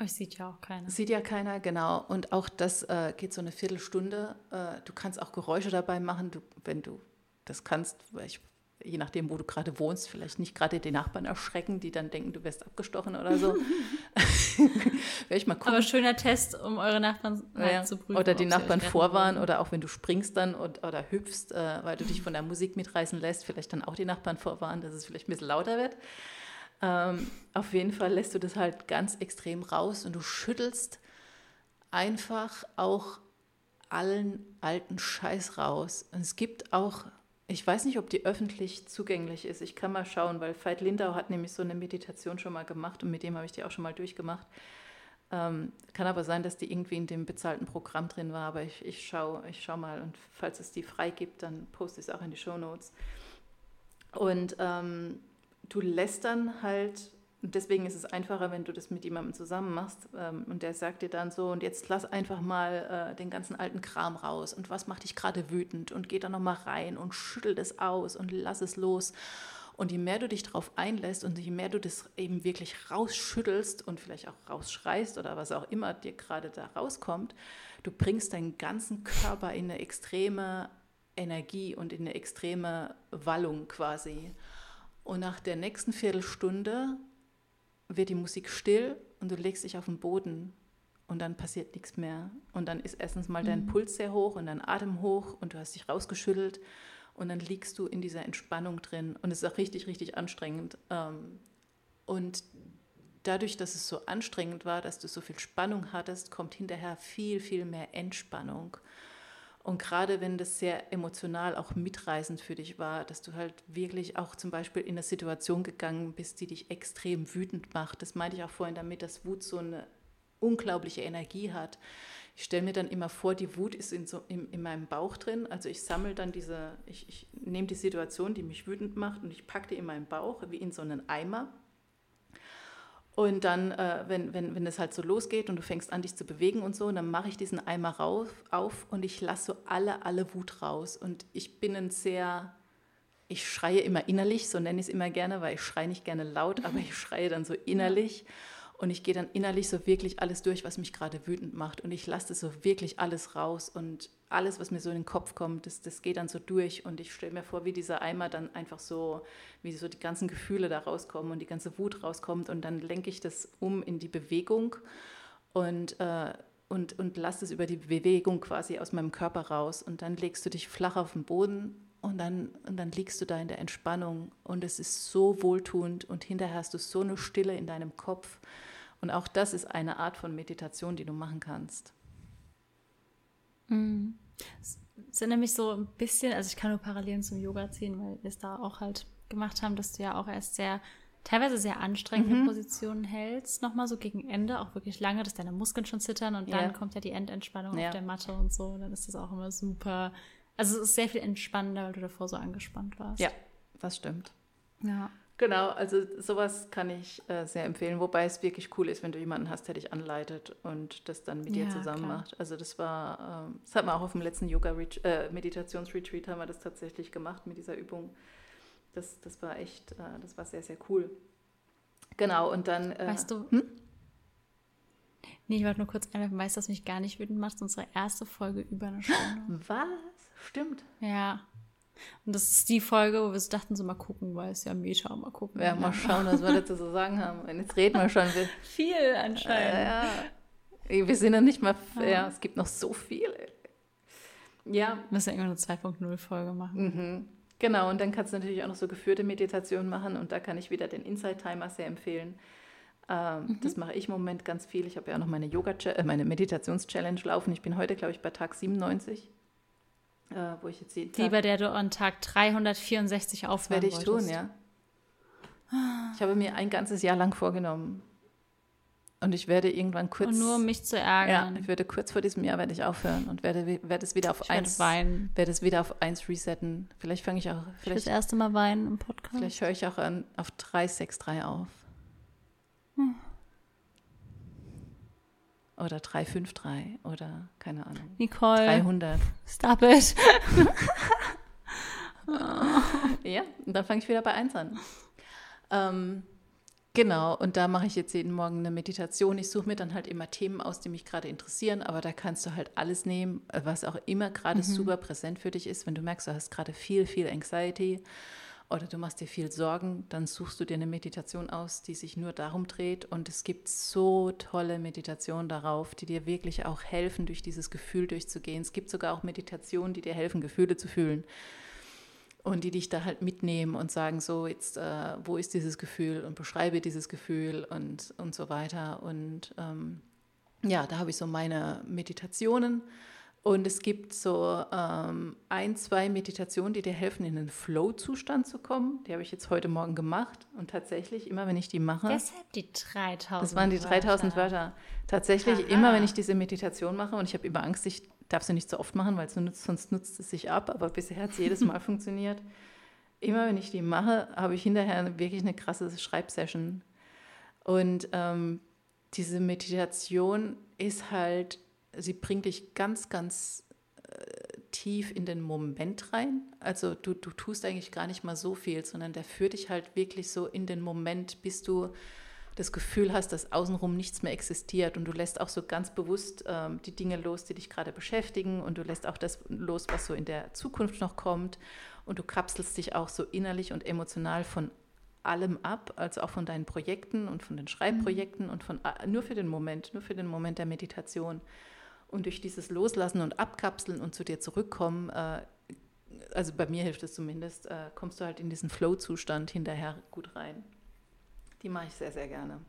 Euch sieht ja auch keiner. Sieht ja keiner, genau. Und auch das äh, geht so eine Viertelstunde. Äh, du kannst auch Geräusche dabei machen, du, wenn du das kannst, weil ich, je nachdem, wo du gerade wohnst, vielleicht nicht gerade die Nachbarn erschrecken, die dann denken, du wirst abgestochen oder so. Ich mal gucken. Aber schöner Test, um eure Nachbarn Ja, zu prüfen. oder die Nachbarn vorwarnen oder auch wenn du springst dann und, oder hüpfst, äh, weil du dich von der Musik mitreißen lässt, vielleicht dann auch die Nachbarn vorwarnen, dass es vielleicht ein bisschen lauter wird. Ähm, auf jeden Fall lässt du das halt ganz extrem raus und du schüttelst einfach auch allen alten Scheiß raus. Und es gibt auch, ich weiß nicht, ob die öffentlich zugänglich ist. Ich kann mal schauen, weil Veit Lindau hat nämlich so eine Meditation schon mal gemacht und mit dem habe ich die auch schon mal durchgemacht. Ähm, kann aber sein, dass die irgendwie in dem bezahlten Programm drin war, aber ich, ich schaue ich schau mal und falls es die frei gibt, dann poste ich es auch in die Show Notes. Und ähm, du lässt dann halt, und deswegen ist es einfacher, wenn du das mit jemandem zusammen machst ähm, und der sagt dir dann so, und jetzt lass einfach mal äh, den ganzen alten Kram raus und was macht dich gerade wütend und geh da nochmal rein und schüttel das aus und lass es los. Und je mehr du dich darauf einlässt und je mehr du das eben wirklich rausschüttelst und vielleicht auch rausschreist oder was auch immer dir gerade da rauskommt, du bringst deinen ganzen Körper in eine extreme Energie und in eine extreme Wallung quasi. Und nach der nächsten Viertelstunde wird die Musik still und du legst dich auf den Boden und dann passiert nichts mehr. Und dann ist erstens mal dein Puls sehr hoch und dein Atem hoch und du hast dich rausgeschüttelt Und dann liegst du in dieser Entspannung drin und es ist auch richtig, richtig anstrengend. Ähm, und dadurch, dass es so anstrengend war, dass du so viel Spannung hattest, kommt hinterher viel, viel mehr Entspannung. Und gerade wenn das sehr emotional auch mitreißend für dich war, dass du halt wirklich auch zum Beispiel in eine Situation gegangen bist, die dich extrem wütend macht. Das meinte ich auch vorhin damit, dass Wut so eine unglaubliche Energie hat. Ich stelle mir dann immer vor, die Wut ist in, so, in, in meinem Bauch drin. Also ich sammle dann diese, ich, ich nehme die Situation, die mich wütend macht und ich packe die in meinen Bauch wie in so einen Eimer und dann, äh, wenn, wenn, wenn es halt so losgeht und du fängst an, dich zu bewegen und so, dann mache ich diesen Eimer rauf, auf und ich lasse so alle, alle Wut raus. Und ich bin ein sehr, ich schreie immer innerlich, so nenne ich es immer gerne, weil ich schreie nicht gerne laut, aber ich schreie dann so innerlich. Und ich gehe dann innerlich so wirklich alles durch, was mich gerade wütend macht. Und ich lasse das so wirklich alles raus. Und alles, was mir so in den Kopf kommt, das, das geht dann so durch. Und ich stelle mir vor, wie dieser Eimer dann einfach so, wie so die ganzen Gefühle da rauskommen und die ganze Wut rauskommt. Und dann lenke ich das um in die Bewegung und, äh, und, und lasse es über die Bewegung quasi aus meinem Körper raus. Und dann legst du dich flach auf den Boden und dann, und dann liegst du da in der Entspannung. Und es ist so wohltuend. Und hinterher hast du so eine Stille in deinem Kopf. Und auch das ist eine Art von Meditation, die du machen kannst. Mhm. Es sind nämlich so ein bisschen, also ich kann nur Parallelen zum Yoga ziehen, weil wir es da auch halt gemacht haben, dass du ja auch erst sehr, teilweise sehr anstrengende mhm. Positionen hältst, nochmal so gegen Ende, auch wirklich lange, dass deine Muskeln schon zittern und dann kommt ja die Endentspannung ja. auf der Matte und so. Und dann ist das auch immer super. Also es ist sehr viel entspannender, weil du davor so angespannt warst. Ja, das stimmt. Ja. Genau, also sowas kann ich äh, sehr empfehlen, wobei es wirklich cool ist, wenn du jemanden hast, der dich anleitet und das dann mit ja, dir zusammen klar. macht. Also das war, ähm, das hat man auch auf dem letzten Yoga äh, Meditationsretreat haben wir das tatsächlich gemacht mit dieser Übung. Das, das war echt, äh, das war sehr, sehr cool. Genau, und dann. Äh, weißt du, hm? Nee, ich wollte nur kurz einwerfen, weißt du, was mich gar nicht wütend macht? Unsere erste Folge über eine Stunde. Was? Stimmt. Ja. Und das ist die Folge, wo wir so dachten, so mal gucken, weil es ja Meta, mal gucken. Ja, mal schauen, was wir dazu so sagen haben. Und jetzt reden wir schon. viel anscheinend. Äh, ja. Wir sind ja nicht mal, ja. ja, es gibt noch so viel. Ja. Wir müssen ja irgendwann eine 2.0 Folge machen. Mhm. Genau, und dann kannst du natürlich auch noch so geführte Meditationen machen und da kann ich wieder den Inside Timer sehr empfehlen. Ähm, mhm. Das mache ich im Moment ganz viel. Ich habe ja auch noch meine Yoga, äh, meine Meditations-Challenge laufen. Ich bin heute, glaube ich, bei Tag 97 äh, wo ich jetzt jeden Tag, Die, bei der du an Tag 364 aufhören werde ich tun, ja. Ich habe mir ein ganzes Jahr lang vorgenommen. Und ich werde irgendwann kurz. Und nur um mich zu ärgern. Ja, ich werde kurz vor diesem Jahr werde ich aufhören und werde, werde es wieder auf ich eins. Weinen. Werde es wieder auf eins resetten. Vielleicht fange ich auch. Vielleicht, ich das erste Mal weinen im Podcast. Vielleicht höre ich auch an, auf 363 auf. Hm oder 353 oder keine Ahnung. Nicole. 300. Stop it. ja, und dann fange ich wieder bei 1 an. Ähm, genau, und da mache ich jetzt jeden Morgen eine Meditation. Ich suche mir dann halt immer Themen aus, die mich gerade interessieren, aber da kannst du halt alles nehmen, was auch immer gerade mhm. super präsent für dich ist. Wenn du merkst, du hast gerade viel, viel Anxiety oder du machst dir viel Sorgen, dann suchst du dir eine Meditation aus, die sich nur darum dreht. Und es gibt so tolle Meditationen darauf, die dir wirklich auch helfen, durch dieses Gefühl durchzugehen. Es gibt sogar auch Meditationen, die dir helfen, Gefühle zu fühlen. Und die dich da halt mitnehmen und sagen, so, jetzt, äh, wo ist dieses Gefühl und beschreibe dieses Gefühl und, und so weiter. Und ähm, ja, da habe ich so meine Meditationen. Und es gibt so ähm, ein, zwei Meditationen, die dir helfen, in einen Flow-Zustand zu kommen. Die habe ich jetzt heute Morgen gemacht. Und tatsächlich, immer wenn ich die mache. Deshalb die 3000 Das waren die 3000 Wörter. Wörter. Tatsächlich, Aha. immer wenn ich diese Meditation mache, und ich habe immer Angst, ich darf sie nicht so oft machen, weil nutzt, sonst nutzt es sich ab. Aber bisher hat es jedes Mal funktioniert. Immer wenn ich die mache, habe ich hinterher wirklich eine krasse Schreibsession. Und ähm, diese Meditation ist halt sie bringt dich ganz, ganz äh, tief in den Moment rein. Also du, du tust eigentlich gar nicht mal so viel, sondern der führt dich halt wirklich so in den Moment, bis du das Gefühl hast, dass außenrum nichts mehr existiert und du lässt auch so ganz bewusst ähm, die Dinge los, die dich gerade beschäftigen und du lässt auch das los, was so in der Zukunft noch kommt und du kapselst dich auch so innerlich und emotional von allem ab, also auch von deinen Projekten und von den Schreibprojekten mhm. und von äh, nur für den Moment, nur für den Moment der Meditation. Und durch dieses Loslassen und Abkapseln und zu dir zurückkommen, äh, also bei mir hilft es zumindest, äh, kommst du halt in diesen Flow-Zustand hinterher gut rein. Die mache ich sehr, sehr gerne.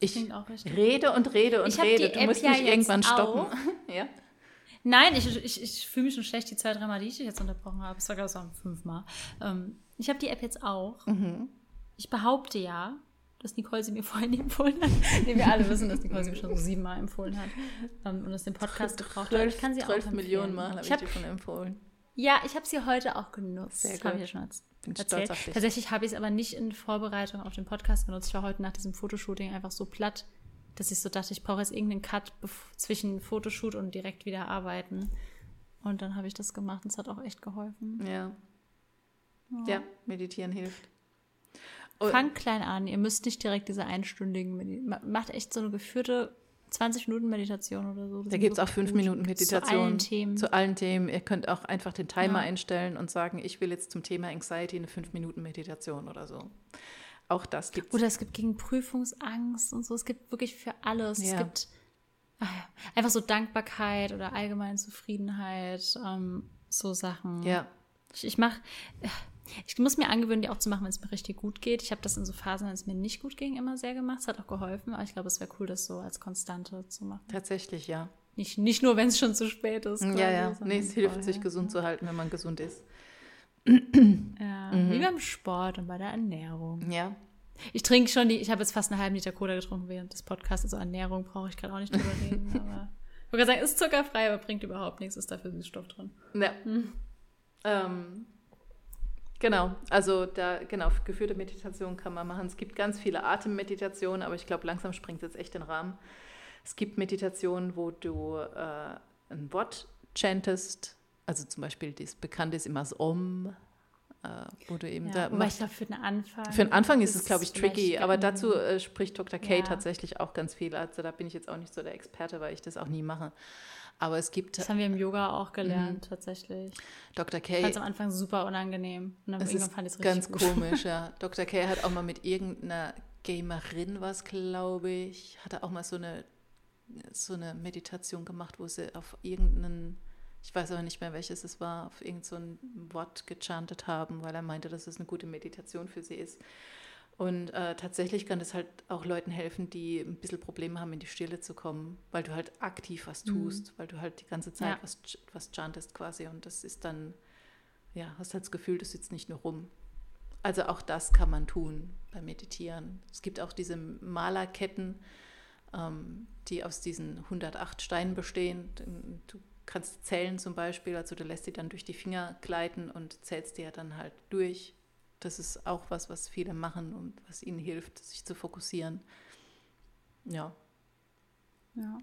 Ich rede und rede und rede. Du musst ja mich irgendwann stoppen. ja? Nein, ich, ich, ich fühle mich schon schlecht, die zwei, dreimal, die ich dich jetzt unterbrochen habe. Es war gerade so fünfmal. Ähm, ich habe die App jetzt auch. Mhm. Ich behaupte ja, dass Nicole sie mir vorhin empfohlen hat. nee, wir alle wissen, dass Nicole sie mir schon so siebenmal empfohlen hat. Um, ähm, und dass den Podcast gebraucht hat. Ich kann sie 12 auch Millionen Mal habe ich, hab, dir schon empfohlen. Ja, ich habe sie heute auch genutzt. Sehr gut. Ich ja schon erzählt. Bin dich. Tatsächlich habe ich es aber nicht in Vorbereitung auf den Podcast genutzt. Ich war heute nach diesem Fotoshooting einfach so platt, dass ich so dachte, ich brauche jetzt irgendeinen Cut zwischen Fotoshoot und direkt wieder arbeiten. Und dann habe ich das gemacht und es hat auch echt geholfen. Ja. Ja, ja meditieren hilft. Fangt klein an. Ihr müsst nicht direkt diese einstündigen Meditation. Macht echt so eine geführte 20 Minuten Meditation oder so. Das da gibt es auch 5 Minuten Meditation. Zu allen Themen. Zu allen Themen. Ihr könnt auch einfach den Timer ja. einstellen und sagen, ich will jetzt zum Thema Anxiety eine 5 Minuten Meditation oder so. Auch das gibt es. Oder es gibt gegen Prüfungsangst und so. Es gibt wirklich für alles. Ja. Es gibt ach, einfach so Dankbarkeit oder allgemeine Zufriedenheit, ähm, so Sachen. Ja. Ich, ich mache ich muss mir angewöhnen, die auch zu machen, wenn es mir richtig gut geht. Ich habe das in so Phasen, wenn es mir nicht gut ging, immer sehr gemacht. Es hat auch geholfen, aber ich glaube, es wäre cool, das so als Konstante zu machen. Tatsächlich, ja. Nicht, nicht nur, wenn es schon zu spät ist. Quasi, ja, ja. Nee, es hilft, sich gesund zu halten, wenn man gesund ist. Ja, mhm. wie beim Sport und bei der Ernährung. Ja. Ich trinke schon die, ich habe jetzt fast einen halben Liter Cola getrunken während des Podcasts. Also Ernährung brauche ich gerade auch nicht drüber reden. aber ich wollte sagen, ist zuckerfrei, aber bringt überhaupt nichts, ist dafür Süßstoff drin. Ja. Mhm. Ähm, Genau, also da, genau, geführte Meditation kann man machen. Es gibt ganz viele Atemmeditationen, aber ich glaube, langsam springt es jetzt echt den Rahmen. Es gibt Meditationen, wo du äh, ein Wort chantest, also zum Beispiel das bekannte ist immer das Om, äh, wo du eben ja, da. ich glaube, für den Anfang. Für den Anfang ist es, glaube ich, tricky, aber dazu äh, spricht Dr. K ja. tatsächlich auch ganz viel. Also da bin ich jetzt auch nicht so der Experte, weil ich das auch nie mache. Aber es gibt. Das haben wir im Yoga auch gelernt, mhm. tatsächlich. Dr. K. Ich fand es am Anfang super unangenehm. Und dann irgendwann fand ich es richtig Ganz gut. komisch, ja. Dr. K. hat auch mal mit irgendeiner Gamerin was, glaube ich, hat er auch mal so eine, so eine Meditation gemacht, wo sie auf irgendeinen, ich weiß aber nicht mehr welches es war, auf irgendein so Wort gechantet haben, weil er meinte, dass es eine gute Meditation für sie ist. Und äh, tatsächlich kann das halt auch Leuten helfen, die ein bisschen Probleme haben, in die Stille zu kommen, weil du halt aktiv was mhm. tust, mhm. weil du halt die ganze Zeit ja. was, was chantest quasi. Und das ist dann, ja, hast halt das Gefühl, du sitzt nicht nur rum. Also auch das kann man tun beim Meditieren. Es gibt auch diese Malerketten, ähm, die aus diesen 108 Steinen bestehen. Du kannst zählen zum Beispiel, also du lässt sie dann durch die Finger gleiten und zählst dir dann halt durch das ist auch was, was viele machen und was ihnen hilft, sich zu fokussieren. Ja. Ja.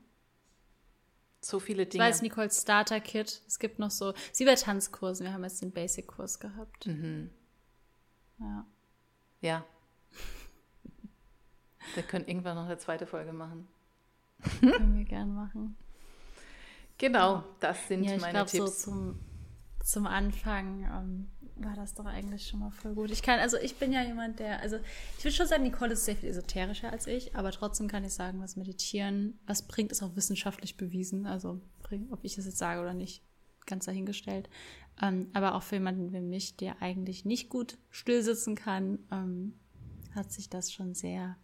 So viele Dinge. Ich weiß Nicole's Starter Kit. Es gibt noch so, sie bei Tanzkursen. Wir haben jetzt den Basic-Kurs gehabt. Mhm. Ja. Ja. Wir können irgendwann noch eine zweite Folge machen. Können wir gerne machen. Genau, das sind ja, meine glaub, Tipps. So zum, zum Anfang ähm, war das doch eigentlich schon mal voll gut. Ich kann, also ich bin ja jemand, der, also ich würde schon sagen, Nicole ist sehr viel esoterischer als ich, aber trotzdem kann ich sagen, was Meditieren, was bringt, ist auch wissenschaftlich bewiesen. Also ob ich das jetzt sage oder nicht, ganz dahingestellt. Ähm, aber auch für jemanden wie mich, der eigentlich nicht gut stillsitzen kann, ähm, hat sich das schon sehr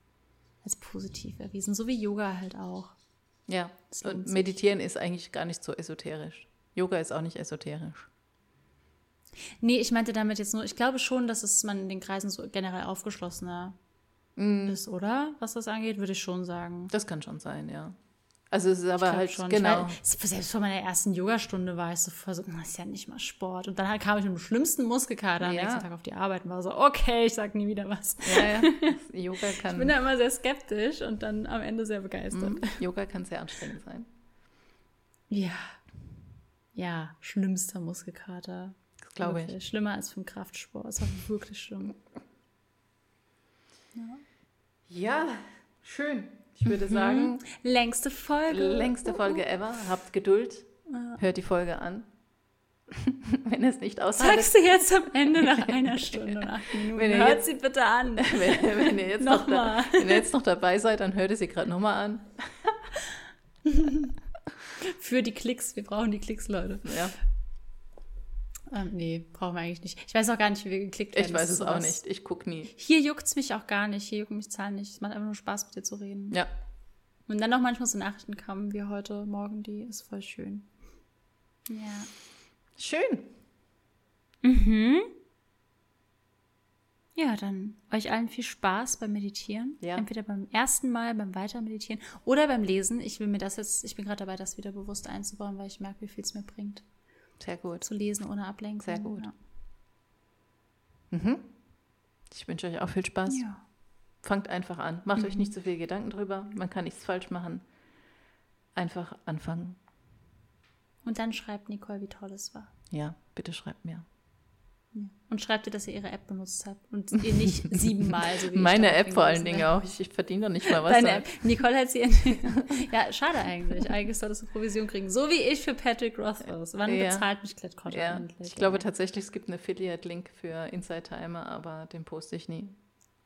als positiv erwiesen. So wie Yoga halt auch. Ja, und Meditieren ist eigentlich gar nicht so esoterisch. Yoga ist auch nicht esoterisch. Nee, ich meinte damit jetzt nur, ich glaube schon, dass es man in den Kreisen so generell aufgeschlossener mm. ist, oder? Was das angeht, würde ich schon sagen. Das kann schon sein, ja. Also es ist aber halt schon, genau. Weiß, selbst vor meiner ersten Yogastunde war ich so voll so, das ist ja nicht mal Sport. Und dann kam ich mit dem schlimmsten Muskelkater am nächsten Tag auf die Arbeit und war so, okay, ich sag nie wieder was. Ja, ja. Yoga kann. Ich bin da immer sehr skeptisch und dann am Ende sehr begeistert. Mm, Yoga kann sehr anstrengend sein. Ja. Ja, schlimmster Muskelkater glaube ich. Schlimmer als vom Kraftsport. Das war wirklich schlimm. Ja, ja schön. Ich würde mhm. sagen. Längste Folge. Längste Folge ever. Habt Geduld. Ja. Hört die Folge an. wenn es nicht aushaltet. Sagst du jetzt am Ende nach einer Stunde und acht Minuten. Wenn hört jetzt, sie bitte an. Wenn, wenn, ihr jetzt noch, noch da, wenn ihr jetzt noch dabei seid, dann hört ihr sie gerade nochmal an. Für die Klicks. Wir brauchen die Klicks, Leute. Ja. Ähm, nee, brauchen wir eigentlich nicht. Ich weiß auch gar nicht, wie wir geklickt werden. Ich weiß es auch nicht. Ich gucke nie. Hier juckt es mich auch gar nicht. Hier jucken mich Zahlen nicht. Es macht einfach nur Spaß, mit dir zu reden. Ja. Und dann noch manchmal so Nachrichten kamen wie heute Morgen, die ist voll schön. Ja. Schön. Ja, dann euch allen viel Spaß beim Meditieren. Ja. Entweder beim ersten Mal, beim Weitermeditieren oder beim Lesen. Ich will mir das jetzt, ich bin gerade dabei, das wieder bewusst einzubauen, weil ich merke, wie viel es mir bringt, Sehr gut. zu lesen ohne Ablenkung. Sehr gut. Ja. Ich wünsche euch auch viel Spaß. ja. Fangt einfach an. Macht euch nicht so viel Gedanken drüber. Man kann nichts falsch machen. Einfach anfangen. Und dann schreibt Nicole, wie toll es war. Ja, bitte schreibt mir. Ja. Und schreibt ihr, dass ihr ihre App benutzt habt und ihr nicht siebenmal so wie Meine App vor allen Dingen auch. Ich, ich verdiene doch nicht mal was. Deine da. App. Nicole hat sie. ja, schade eigentlich. Eigentlich solltest du Provision kriegen. So wie ich für Patrick Rothfuss. Wann Ja. bezahlt mich Klett Ja, endlich? ich glaube tatsächlich, es gibt einen Affiliate-Link für Inside Timer, aber den poste ich nie.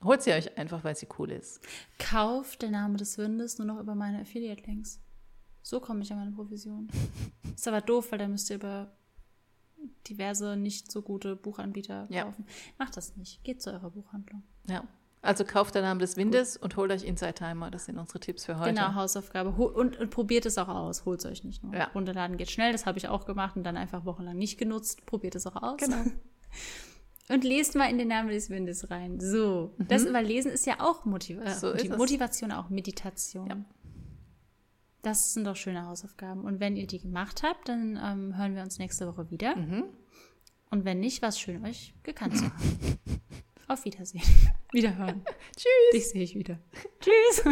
Holt sie euch einfach, weil sie cool ist. Kauft der Name des Windes nur noch über meine Affiliate-Links. So komme ich an meine Provision. Ist aber doof, weil dann müsst ihr über diverse nicht so gute Buchanbieter Ja. kaufen. Macht das nicht. Geht zu eurer Buchhandlung. Ja. Also kauft der Name des Windes und holt euch Inside Timer. Das sind unsere Tipps für heute. Genau, Hausaufgabe. Und, und probiert es auch aus. Holt es euch nicht nur. Ja. Runterladen geht schnell, das habe ich auch gemacht und dann einfach wochenlang nicht genutzt. Probiert es auch aus. Genau. Und lest mal in den Namen des Windes rein. So. Das Überlesen ist ja auch Motiva Mhm. So. Motivation, auch Meditation. Ja. Das sind doch schöne Hausaufgaben. Und wenn ihr die gemacht habt, dann ähm, hören wir uns nächste Woche wieder. Mhm. Und wenn nicht, war es schön, euch gekannt zu haben. Auf Wiedersehen. Wiederhören. Tschüss. Dich sehe ich wieder. Tschüss.